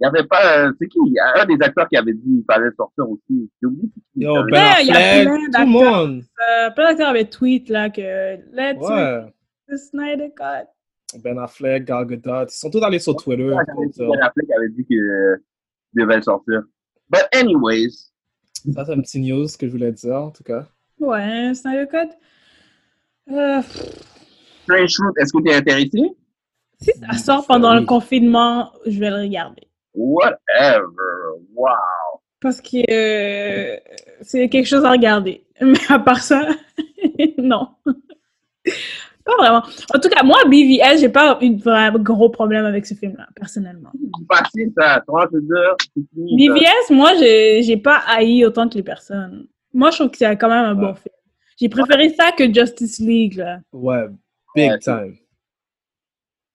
Il y avait pas, euh, c'est qui? Il y a un des acteurs qui avait dit qu'il fallait sortir aussi. J'ai oublié. Yo, Ben il y a plein tout le d'acteurs. monde. euh, Plein d'acteurs avaient tweet là que Let's Ouais. make the Snyder Cut. Ben Affleck, Gal Gadot, ils sont tous allés sur Twitter. Ben Affleck avait dit qu'il euh, devait sortir. But anyways, Ça, c'est un petit news que je voulais dire, en tout cas. Ouais, Snyder Cut. Euh, Strange Fruit, est-ce que tu es intéressé? si ça sort pendant le confinement, je vais le regarder. Whatever. Wow. Parce que euh, c'est quelque chose à regarder. Mais à part ça, non. Pas vraiment. En tout cas, moi, BVS, j'ai pas eu de vrai gros problème avec ce film-là, personnellement. Facile, ça. Trois, deux heures. BVS, moi, j'ai j'ai pas haï autant que les personnes. Moi, je trouve que c'est quand même un bon film. J'ai préféré ça que Justice League, là. Ouais, big Ouais, time.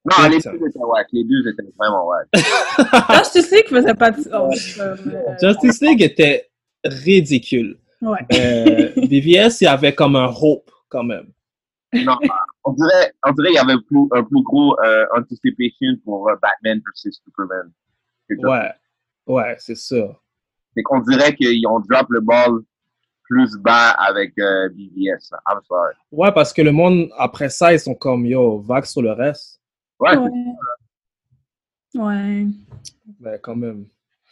Non, les deux étaient wack. Les deux étaient vraiment wack. Justice League faisait pas de sens. comme, euh, Justice League était ridicule. Ouais. Euh, BVS, il y avait comme un hope quand même. non, on dirait, on dirait qu'il y avait plus, un plus gros euh, anticipation pour euh, Batman versus Superman. Ouais, ouais, c'est ça. C'est qu'on dirait qu'ils ont drop le ball plus bas avec euh, BVS. I'm sorry. Ouais, parce que le monde, après ça, ils sont comme, yo, vague sur le reste. Ouais, Ouais. Ouais. Mais quand même.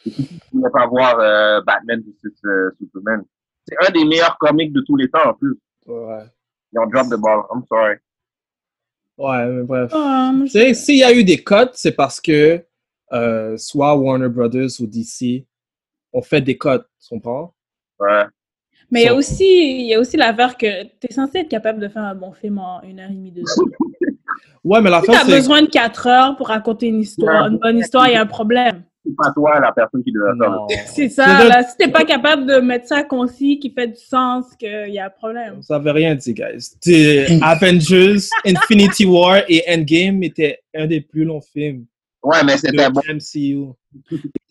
je voulais pas voir euh, Batman versus euh, Superman. C'est un des meilleurs comics de tous les temps en plus. Ouais. Ils ont drop the ball. I'm sorry. Ouais, mais bref. Je- s'il y a eu des cuts, c'est parce que euh, soit Warner Brothers ou DC ont fait des cuts, tu comprends? Ouais. Mais il y a So- aussi, il y a aussi l'affaire que tu es censé être capable de faire un bon film en une heure et demie, deux heures. Ouais, mais la Si tu as besoin de quatre heures pour raconter une histoire, une bonne histoire, il y a un problème. C'est pas toi la personne qui devait faire C'est ça, là. Si t'es pas capable de mettre ça concis, qui fait du sens, qu'il y a un problème. Ça veut rien dire, guys. Avengers, Infinity War et Endgame étaient un des plus longs films Ouais, mais de c'était bon. MCU.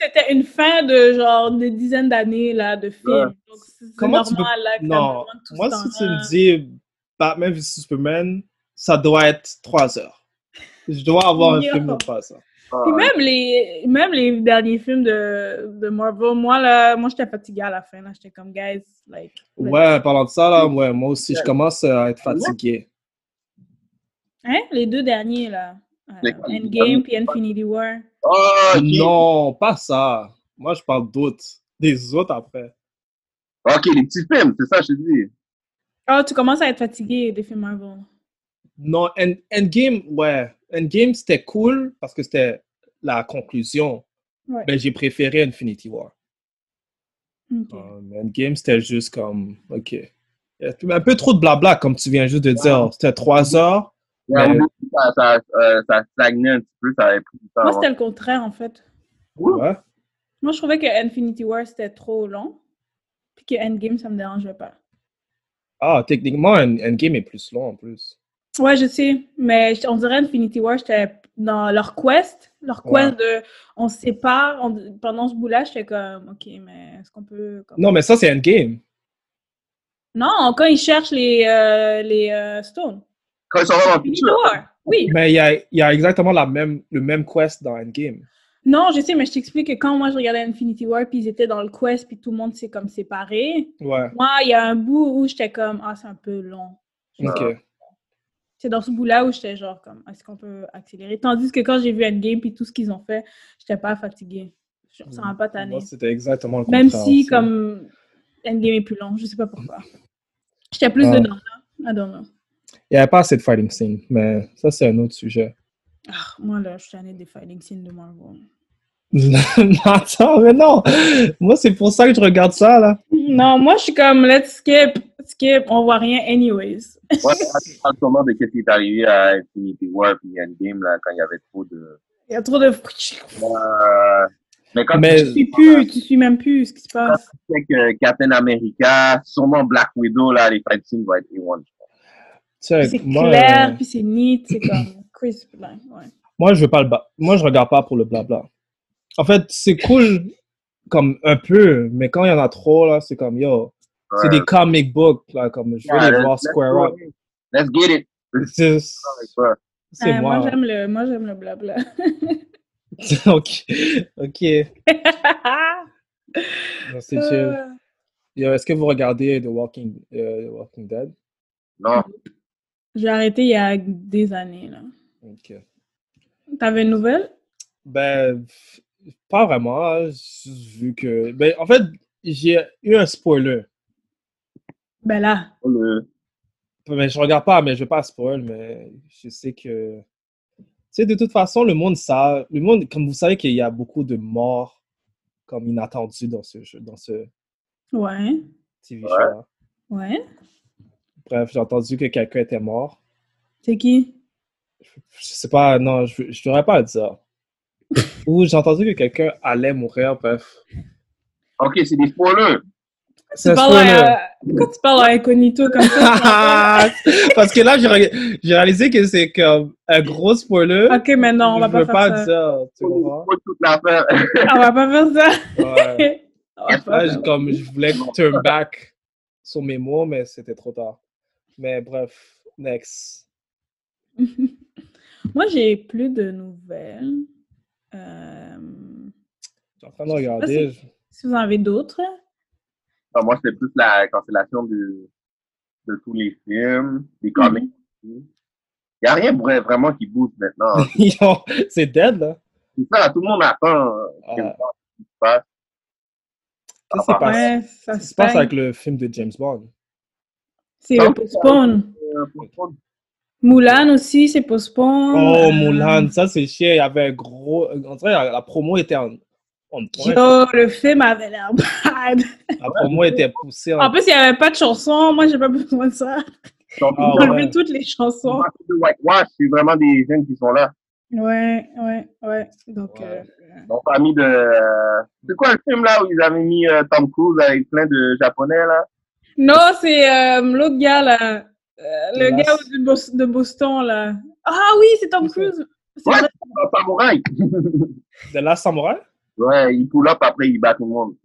C'était une fin de genre des dizaines d'années là de films. Ouais. Donc c'est tu normal là que Non, tout moi, ce si tu me dis Batman vs Superman, ça doit être trois heures. Je dois avoir un film de trois heures. Puis même les, même les derniers films de, de Marvel, moi là, moi j'étais fatiguée à la fin là, j'étais comme guys, like. like- Ouais, parlant de ça, là, ouais, moi aussi, je commence à être fatigué. Hein, les deux derniers là, Euh, Endgame puis Infinity War. Ok. Non, pas ça. Moi, je parle d'autres. Des autres après. Ok, les petits films, c'est ça, je te dis. Oh, tu commences à être fatigué des films Marvel. Non, End- Endgame, ouais. Endgame, c'était cool parce que c'était la conclusion. Ouais. Mais j'ai préféré Infinity War. Euh, Endgame, c'était juste comme, OK. Il y a Un peu trop de blabla, comme tu viens juste de dire. C'était trois heures. Ça, ça, euh, ça stagnait un petit peu, ça avait pris du temps. Moi c'était le contraire en fait. Ouais. Moi je trouvais que Infinity War c'était trop long, puis que Endgame ça me dérangeait pas. Ah, techniquement, End- Endgame est plus long en plus. Ouais, je sais, mais on dirait Infinity War, j'étais dans leur quest, leur quest de on se sépare. on- pendant ce bout-là, j'étais comme, ok, mais est-ce qu'on peut. comme- Non, mais ça, c'est Endgame. Non, quand ils cherchent les, euh, les euh, stones. Quand ils sont dans le Infinity futur, War, oui. Mais il y a, il y a exactement la même, le même quest dans Endgame. Non, je sais, mais je t'explique que quand moi je regardais Infinity War, puis ils étaient dans le quest, puis tout le monde s'est comme séparé. Ouais. Moi, il y a un bout où j'étais comme, ah, c'est un peu long. OK. C'est dans ce bout-là où j'étais genre comme, est-ce qu'on peut accélérer? Tandis que quand j'ai vu Endgame puis tout ce qu'ils ont fait, j'étais pas fatiguée. Je- Ça m'a pas tanné. Moi, c'était exactement le contraire. Même si aussi. comme Endgame est plus long, je sais pas pourquoi. J'étais plus Ah. dedans là. I don't know. Il n'y avait pas assez de fighting scene, mais ça, c'est un autre sujet. Ah, moi là, je suis tannée des fighting scenes de Marvel. Attends, mais non! Moi, c'est pour ça que je regarde ça, là. Non, moi je suis comme, let's skip, skip, on voit rien anyways. ouais, tu parles sûrement de ce qui est arrivé à Infinity War puis Endgame, là, quand il y avait trop de. Il y a trop de... Tu Euh, mais quand Mais- tu suis plus, tu suis même plus ce qui se passe. sais que Captain America, sûrement Black Widow, là, les fight scenes vont être A1. je pense. Tu sais, C'est clair, euh, puis c'est neat, c'est comme crisp. Là, ouais. moi, je veux pas le Moi, je regarde pas pour le blabla. En fait, c'est cool, comme un peu, mais quand il y en a trop, là, c'est comme, yo, c'est Ouais. des comic books, là, comme, je veux Yeah, les let's- voir square up. Let's get it. C'est Ouais. c'est moi. moi, j'aime le, moi, j'aime le blabla. ok, ok. C'est chill. Euh, Yo, Est-ce que vous regardez The Walking, euh, The Walking Dead? Non. J'ai arrêté il y a des années. là. Ok. T'avais une nouvelle? Ben, pas vraiment, hein, vu que... Ben, en fait, j'ai eu un spoiler. Ben là. Le- Mais je regarde pas, mais je vais pas spoil, mais je sais que... Tu sais, de toute façon, le monde, ça... Le monde, comme vous savez qu'il y a beaucoup de morts comme inattendues dans ce jeu, dans ce Ouais. TV Ouais. Ouais. Bref, j'ai entendu que quelqu'un était mort. C'est qui? Je sais pas, non, je, je devrais pas le dire. Ou j'ai entendu que quelqu'un allait mourir, bref. Ok, c'est des spoilers. C'est Tu parles spoiler. à, pourquoi tu parles à incognito comme ça? Parce que là, j'ai ré- j'ai réalisé que c'est comme un gros spoiler. ok, mais non, on va je pas veux faire pas ça. dire, tu vois. On va pas faire ça. Ouais. Pas Là, je- comme je voulais turn back sur mes mots, mais c'était trop tard. Mais bref, next. Moi, j'ai plus de nouvelles. Euh, Je suis en train de regarder. je- si vous en avez d'autres. Ah, moi, c'est plus la cancellation de, de tous les films, des comics. Il n'y a rien vra- vraiment qui bouge maintenant. C'est dead, là. C'est ça, tout le monde attend euh, qu'il Ouais. se passe. Qu'est-ce qui se passe? Qu'est-ce qui se se passe passe. avec le film de James Bond? C'est Ah. postpone. Moulin aussi, c'est postpone. Oh, Mulan, ça c'est chiant. Il y avait un gros. On dirait la, la promo était en, en point. Yo, le film avait l'air bad. La promo était poussée en. En plus, il n'y avait pas de chansons. Moi, j'ai pas besoin de ça. Donc, Ah, Ils ont ouais. enlevé toutes les chansons. c'est vraiment des jeunes qui sont là. Ouais, ouais, ouais. Donc, Ouais. euh, Donc, famille de. euh, C'est quoi le film là où ils avaient mis euh, Tom Cruise avec plein de Japonais là? Non, c'est euh, l'autre gars, là. Euh, le gars de, Bos- de Boston, là. Ah oui, c'est Tom. Cruise. C'est Ouais, vrai. c'est un samouraï. De la Samurai? ouais, il pull up après il bat tout le monde.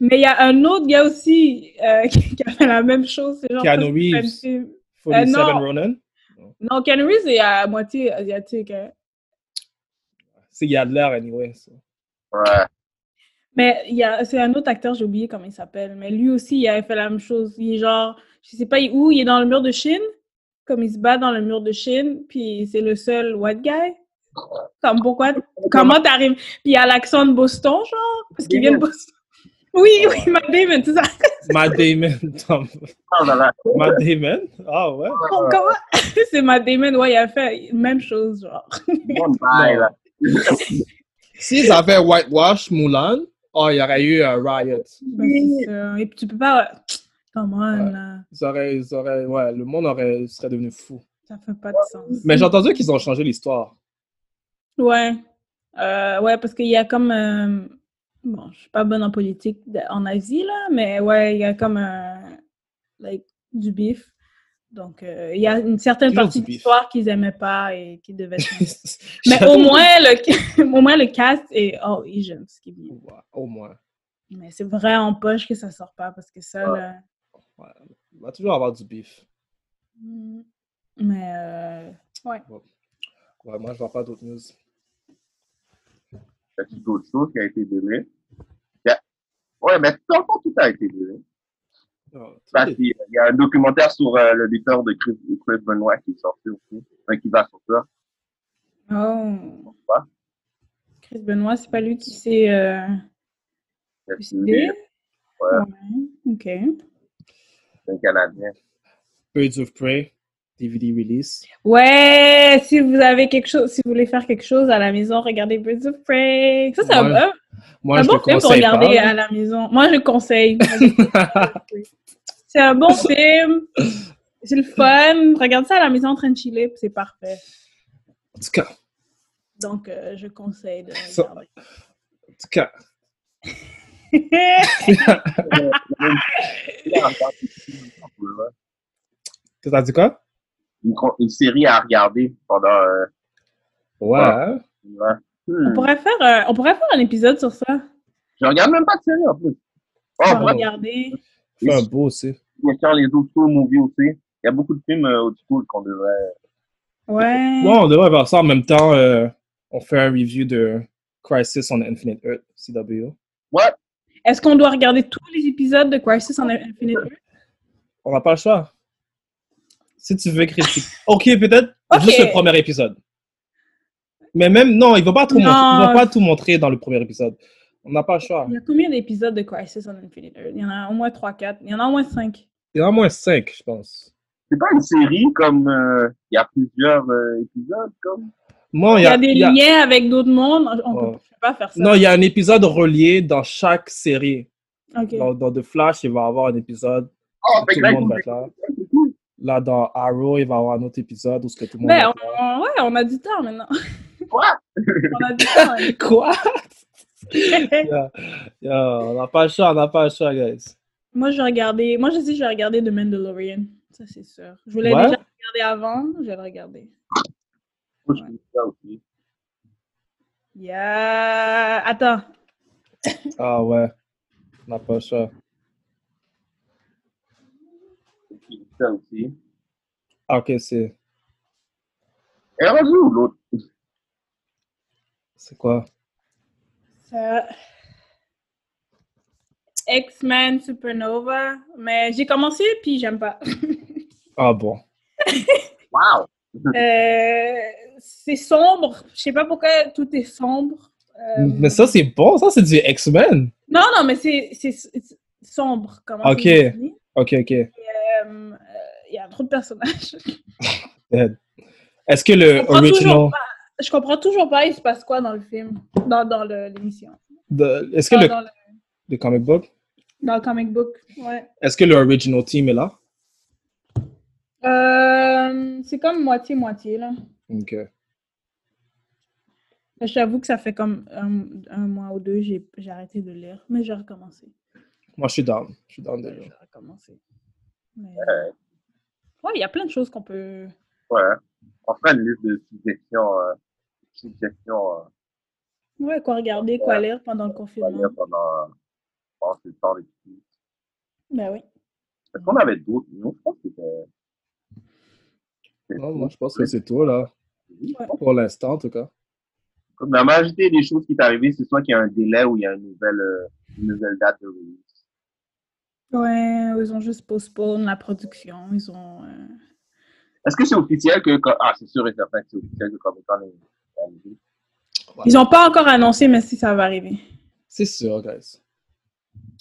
Mais il y a un autre gars aussi euh, qui qui a fait la même chose. C'est genre Keanu Reeves. 47 non. Ronin? Non, Keanu Reeves est à moitié asiatique. hein. C'est il y a de l'air, anyway. ça. Ouais. Mais il y a, c'est un autre acteur, j'ai oublié comment il s'appelle. Mais lui aussi, il avait fait la même chose. Il est genre, je sais pas où, il est dans le mur de Chine. Comme il se bat dans le mur de Chine, puis c'est le seul white guy. Comme pourquoi, comment t'arrives? Puis il y a l'accent de Boston, genre, parce qu'il vient de Boston. Oui, oui, Matt Damon, c'est ça. Matt Damon. Tom- Ah. Matt Damon? Ah ouais? Comment? c'est Matt Damon, ouais, il a fait même chose, genre. Bonne bail, là. S'ils avaient Whitewash Mulan, oh, il y aurait eu un riot. Ben, c'est ça. Et puis tu peux pas. Come on, Ouais. là. Ils auraient, ils auraient, ouais, le monde aurait, serait devenu fou. Ça fait pas de sens. Mais j'ai entendu qu'ils ont changé l'histoire. Ouais. Euh, ouais, parce qu'il y a comme. euh, Bon, je suis pas bonne en politique en Asie, là, mais ouais, il y a comme un. Like, du bif. Donc, euh, il y a une certaine Toujours partie de beef. l'histoire qu'ils aimaient pas et qui devaient changer. mais au moins, le, au moins, le cast est all Asian, ce qui est bien. Ouais, au moins. Mais c'est vrai en poche que ça sort pas parce que ça, Ouais. là. Ouais. Il va toujours avoir du beef. mm, Mais, euh, ouais. Ouais, moi, je vois pas d'autres news. C'est d'autres choses qui a été donné. Yeah. Ouais, mais fond, tout a été donné. Oh, Parce qu'il y a un documentaire sur euh, le lutteur de Chris, Chris Benoit qui est sorti aussi. Enfin, qui va sortir. Oh. Chris Benoit, c'est pas lui qui s'est euh, C'est suicidé? Ouais. Ouais, ok. un Canadien. Birds of Prey, DVD release. Ouais, si vous avez quelque chose, si vous voulez faire quelque chose à la maison, regardez Birds of Prey. Ça, c'est un, Moi, un je bon le film pour conseille regarder pas. à la maison. Moi, je le conseille. c'est un bon film. C'est le fun. Regarde ça à la maison en train de chiller, c'est parfait. En tout cas, Donc, euh, je conseille de Ça- regarder. en tout cas. T'as dit quoi? Une, série à regarder pendant. Euh, Ouais. Ah. hein? ouais. Hmm. on, pourrait faire, euh, on pourrait faire un épisode sur ça. Je regarde même pas de série en plus. Oh, On va vraiment, regarder. Fait un beau aussi. méchant, les autres school movies aussi. Il y a beaucoup de films euh, old school qu'on devrait. Ouais. Bon, on devrait faire ça en même temps. euh, on fait un review de Crisis on Infinite Earth, CW. What? Est-ce qu'on doit regarder tous les épisodes de Crisis on Infinite Earth? On n'a pas le choix. Si tu veux critiquer. Ok, peut-être juste le premier épisode. Mais même, non, il ne va pas tout Non. montrer. Il va pas tout montrer dans le premier épisode. On n'a pas le choix. Il y a combien d'épisodes de Crisis on Infinite? Earth? Il y en a au moins 3-4. Il y en a au moins 5. Il y en a au moins cinq, je pense. C'est pas une série comme. euh, Il y a plusieurs euh, épisodes comme? Non, Il y a des liens avec d'autres mondes. On Oh. ne peut pas faire ça. Non, il y a un épisode relié dans chaque série. Dans, dans The Flash, il va y avoir un épisode. Oh, Tout le monde va être là. Là, dans Arrow, il va y avoir un autre épisode où ce que tout le monde. Ben, va on, ouais, on a du temps maintenant. Quoi? on a du temps. hein. Quoi? Yeah, yeah, on n'a pas le choix, on n'a pas le choix, guys. Moi, je vais regarder. Moi, je sais que je vais regarder The Mandalorian. Ça, c'est sûr. Je voulais Ouais? déjà regarder avant. Je vais le regarder. Moi, je fais ça aussi. Yeah. Attends. Ah ouais, on n'a pas le choix. Je fais ça aussi. Ah, ok, c'est Et rendu où l'autre? c'est quoi? Ça- X-Men Supernova. Mais j'ai commencé, puis j'aime pas. Ah bon. Wow! Euh, c'est sombre. Je sais pas pourquoi tout est sombre. Euh, Mais ça, c'est bon, ça, c'est du X-Men. Non, non, mais c'est sombre. Comment Ok. Ok, ok. Euh, y a trop de personnages. Est-ce que le Je original. pas. Je comprends toujours pas, il se passe quoi dans le film, dans, dans le- l'émission. Est-ce que Dans, le, dans le, le comic book? dans le comic book, ouais. Est-ce que le original team est là? Euh, c'est comme moitié-moitié, là. Ok. Je t'avoue que ça fait comme un, un mois ou deux, j'ai j'ai arrêté de lire, mais j'ai recommencé. Moi, je suis down. Je suis down déjà. J'ai recommencé. Mais, euh, Ouais, il y a plein de choses qu'on peut... Ouais. On fera une liste de suggestions, euh, suggestions, euh, Ouais, quoi regarder, quoi lire pendant le confinement. lire pendant, pendant ce temps d'études. Ben oui. Est-ce qu'on avait d'autres? Non, je pense que c'était. Non, tout. moi, je pense que c'est tout, là. Ouais. Pour l'instant, en tout cas. Comme la majorité des choses qui est arrivée, c'est soit qu'il y a un délai ou il y a une nouvelle, euh, une nouvelle date de release. Ouais, ils ont juste postpone la production. Ils ont... euh, Est-ce que c'est officiel que, ah, c'est sûr et certain que c'est officiel que Comic Con est arrivé? Ils n'ont pas encore annoncé, mais si ça va arriver. C'est sûr, guys.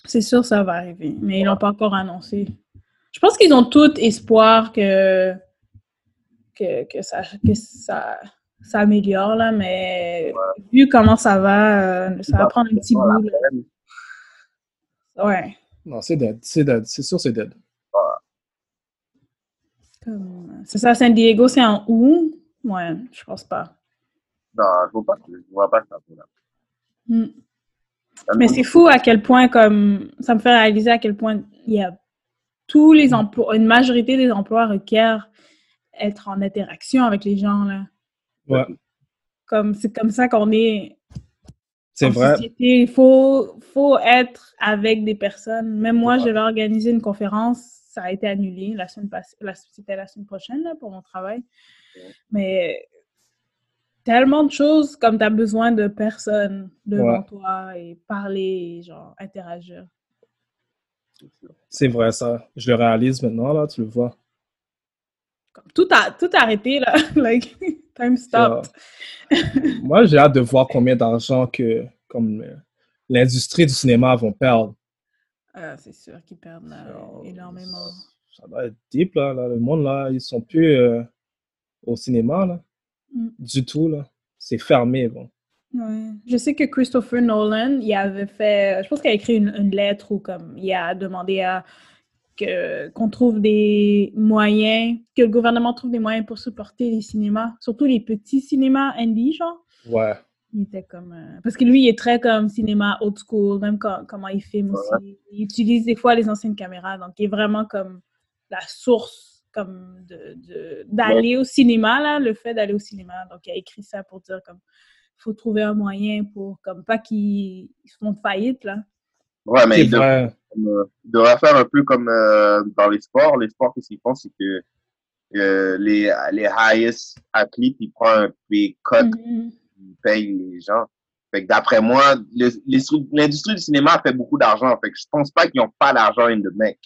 C'est sûr, ça va arriver, mais ils l'ont pas encore annoncé. Je pense qu'ils ont tout espoir que, que, que ça, que ça s'améliore, là, mais vu comment ça va, euh, ça va prendre un petit bout. là. Ouais. Non, c'est dead. C'est dead. C'est sûr, c'est dead. Comme- C'est ça, San Diego, c'est en août? Ouais, je pense pas. Non, je vois pas, je vois pas ça. Hmm. Mais c'est fou à quel point, comme, ça me fait réaliser à quel point il y a tous les emplois, une majorité des emplois requièrent être en interaction avec les gens, là. Ouais, Comme, c'est comme ça qu'on est c'est vrai. Il faut, faut être avec des personnes. Même moi, je vais organiser une conférence. Ça a été annulé la semaine passée. C'était la semaine prochaine, là, pour mon travail. Mais tellement de choses comme tu as besoin de personnes devant Ouais. toi et parler, et genre interagir. C'est vrai, ça. Je le réalise maintenant, là, tu le vois. Comme, tout, a, tout arrêté, là. like, time stopped. Moi, j'ai hâte de voir combien d'argent que, comme, euh, l'industrie du cinéma vont perdre. Ah, c'est sûr qu'ils perdent là, Alors, énormément. Ça doit être deep, là, là. Le monde, là, ils sont plus euh, au cinéma, là. Mm. Du tout, là. C'est fermé, bon. Ouais. Je sais que Christopher Nolan, il avait fait, je pense qu'il a écrit une, une lettre ou comme il a demandé à que qu'on trouve des moyens, que le gouvernement trouve des moyens pour supporter les cinémas, surtout les petits cinémas indie, genre. Ouais. Il était comme euh, parce que lui, il est très comme cinéma old school, même quand, comment il filme aussi. Il utilise des fois les anciennes caméras, donc il est vraiment comme la source comme de d'aller au cinéma là, le fait d'aller au cinéma. Donc il a écrit ça pour dire comme faut trouver un moyen pour comme pas qu'ils ils se font faillite là. Ouais, mais il devrait, euh, il devrait faire un peu comme euh, dans les sports. Les sports, qu'est-ce qu'ils font, c'est que euh, les, les highest athlètes, ils prennent un pay cut, Mhm. ils payent les gens. Fait que d'après moi, l'industrie du cinéma fait beaucoup d'argent. Fait que je pense pas qu'ils ont pas d'argent in the bank.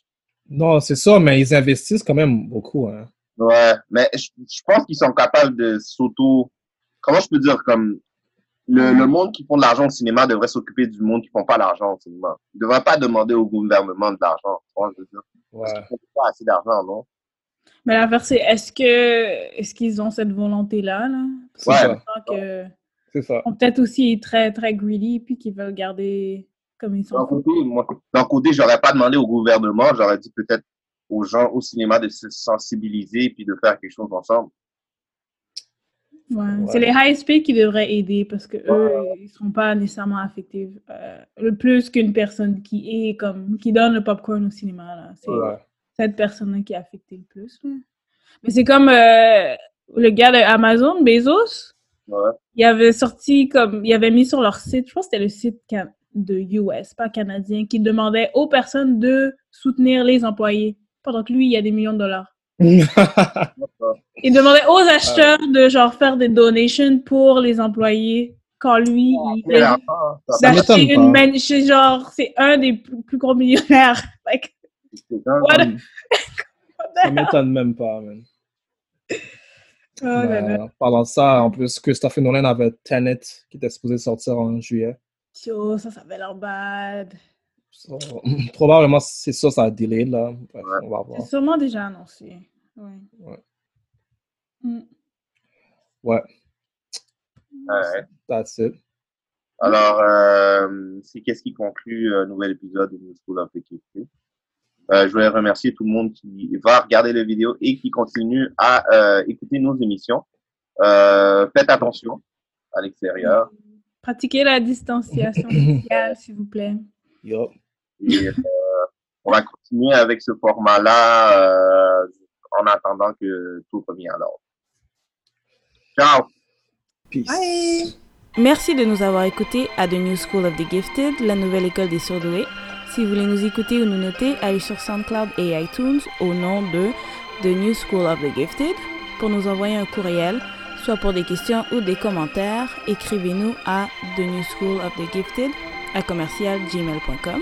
Non, c'est ça, mais ils investissent quand même beaucoup, hein. Ouais, mais je, je pense qu'ils sont capables de s'auto... Comment je peux dire, comme... Le, le monde qui font de l'argent au cinéma devrait s'occuper du monde qui font pas d'argent au cinéma. Ils devraient pas demander au gouvernement de l'argent. Ouais. Parce qu'ils font pas assez d'argent, non? Mais l'affaire c'est est-ce que est-ce qu'ils ont cette volonté là? Que Ouais. que C'est ça. sont peut-être aussi très très greedy puis qu'ils veulent garder comme ils D'un sont. côté, moi, d'un côté, j'aurais pas demandé au gouvernement, j'aurais dit peut-être aux gens au cinéma de se sensibiliser puis de faire quelque chose ensemble. Ouais. Ouais. C'est les speed qui devraient aider parce que eux, ils seront pas nécessairement affectés euh, le plus qu'une personne qui est comme qui donne le popcorn au cinéma là. C'est Ouais. cette personne-là qui est affectée le plus. là. Mais c'est comme euh, le gars de Amazon, Bezos, il avait sorti comme il avait mis sur leur site, je pense que c'était le site can- de US, pas canadien, qui demandait aux personnes de soutenir les employés pendant que lui il y a des millions de dollars. Il demandait aux acheteurs de genre faire des donations pour les employés quand lui il Ça d'acheter une genre c'est un des plus, plus gros millionnaires. Like, what Ça m'étonne même pas, man. oh là là. Pendant ça, en plus, Christopher Nolan avait Tenet qui était supposé sortir en juillet. Yo, ça, ça avait l'air bad. So, probablement, c'est ça, ça a delay, là. Bref, Ouais. on va C'est voir. sûrement déjà annoncé. Ouais. Ouais. Mm. Ouais, Ouais. that's it. Alors, euh, c'est qu'est-ce qui conclut un nouvel épisode de New School of the Gifted. Euh, je voulais remercier tout le monde qui va regarder la vidéo et qui continue à euh, écouter nos émissions. Euh, faites attention à l'extérieur. Pratiquez la distanciation sociale, s'il vous plaît. Yup. Et, euh, on va continuer avec ce format-là euh, en attendant que tout revienne à l'ordre. Ciao! Peace. Bye. Merci de nous avoir écoutés à The New School of the Gifted, la nouvelle école des surdoués. Si vous voulez nous écouter ou nous noter, allez sur SoundCloud et iTunes au nom de The New School of the Gifted. Pour nous envoyer un courriel, soit pour des questions ou des commentaires, écrivez-nous à The New School of the Gifted à commercial gmail.com.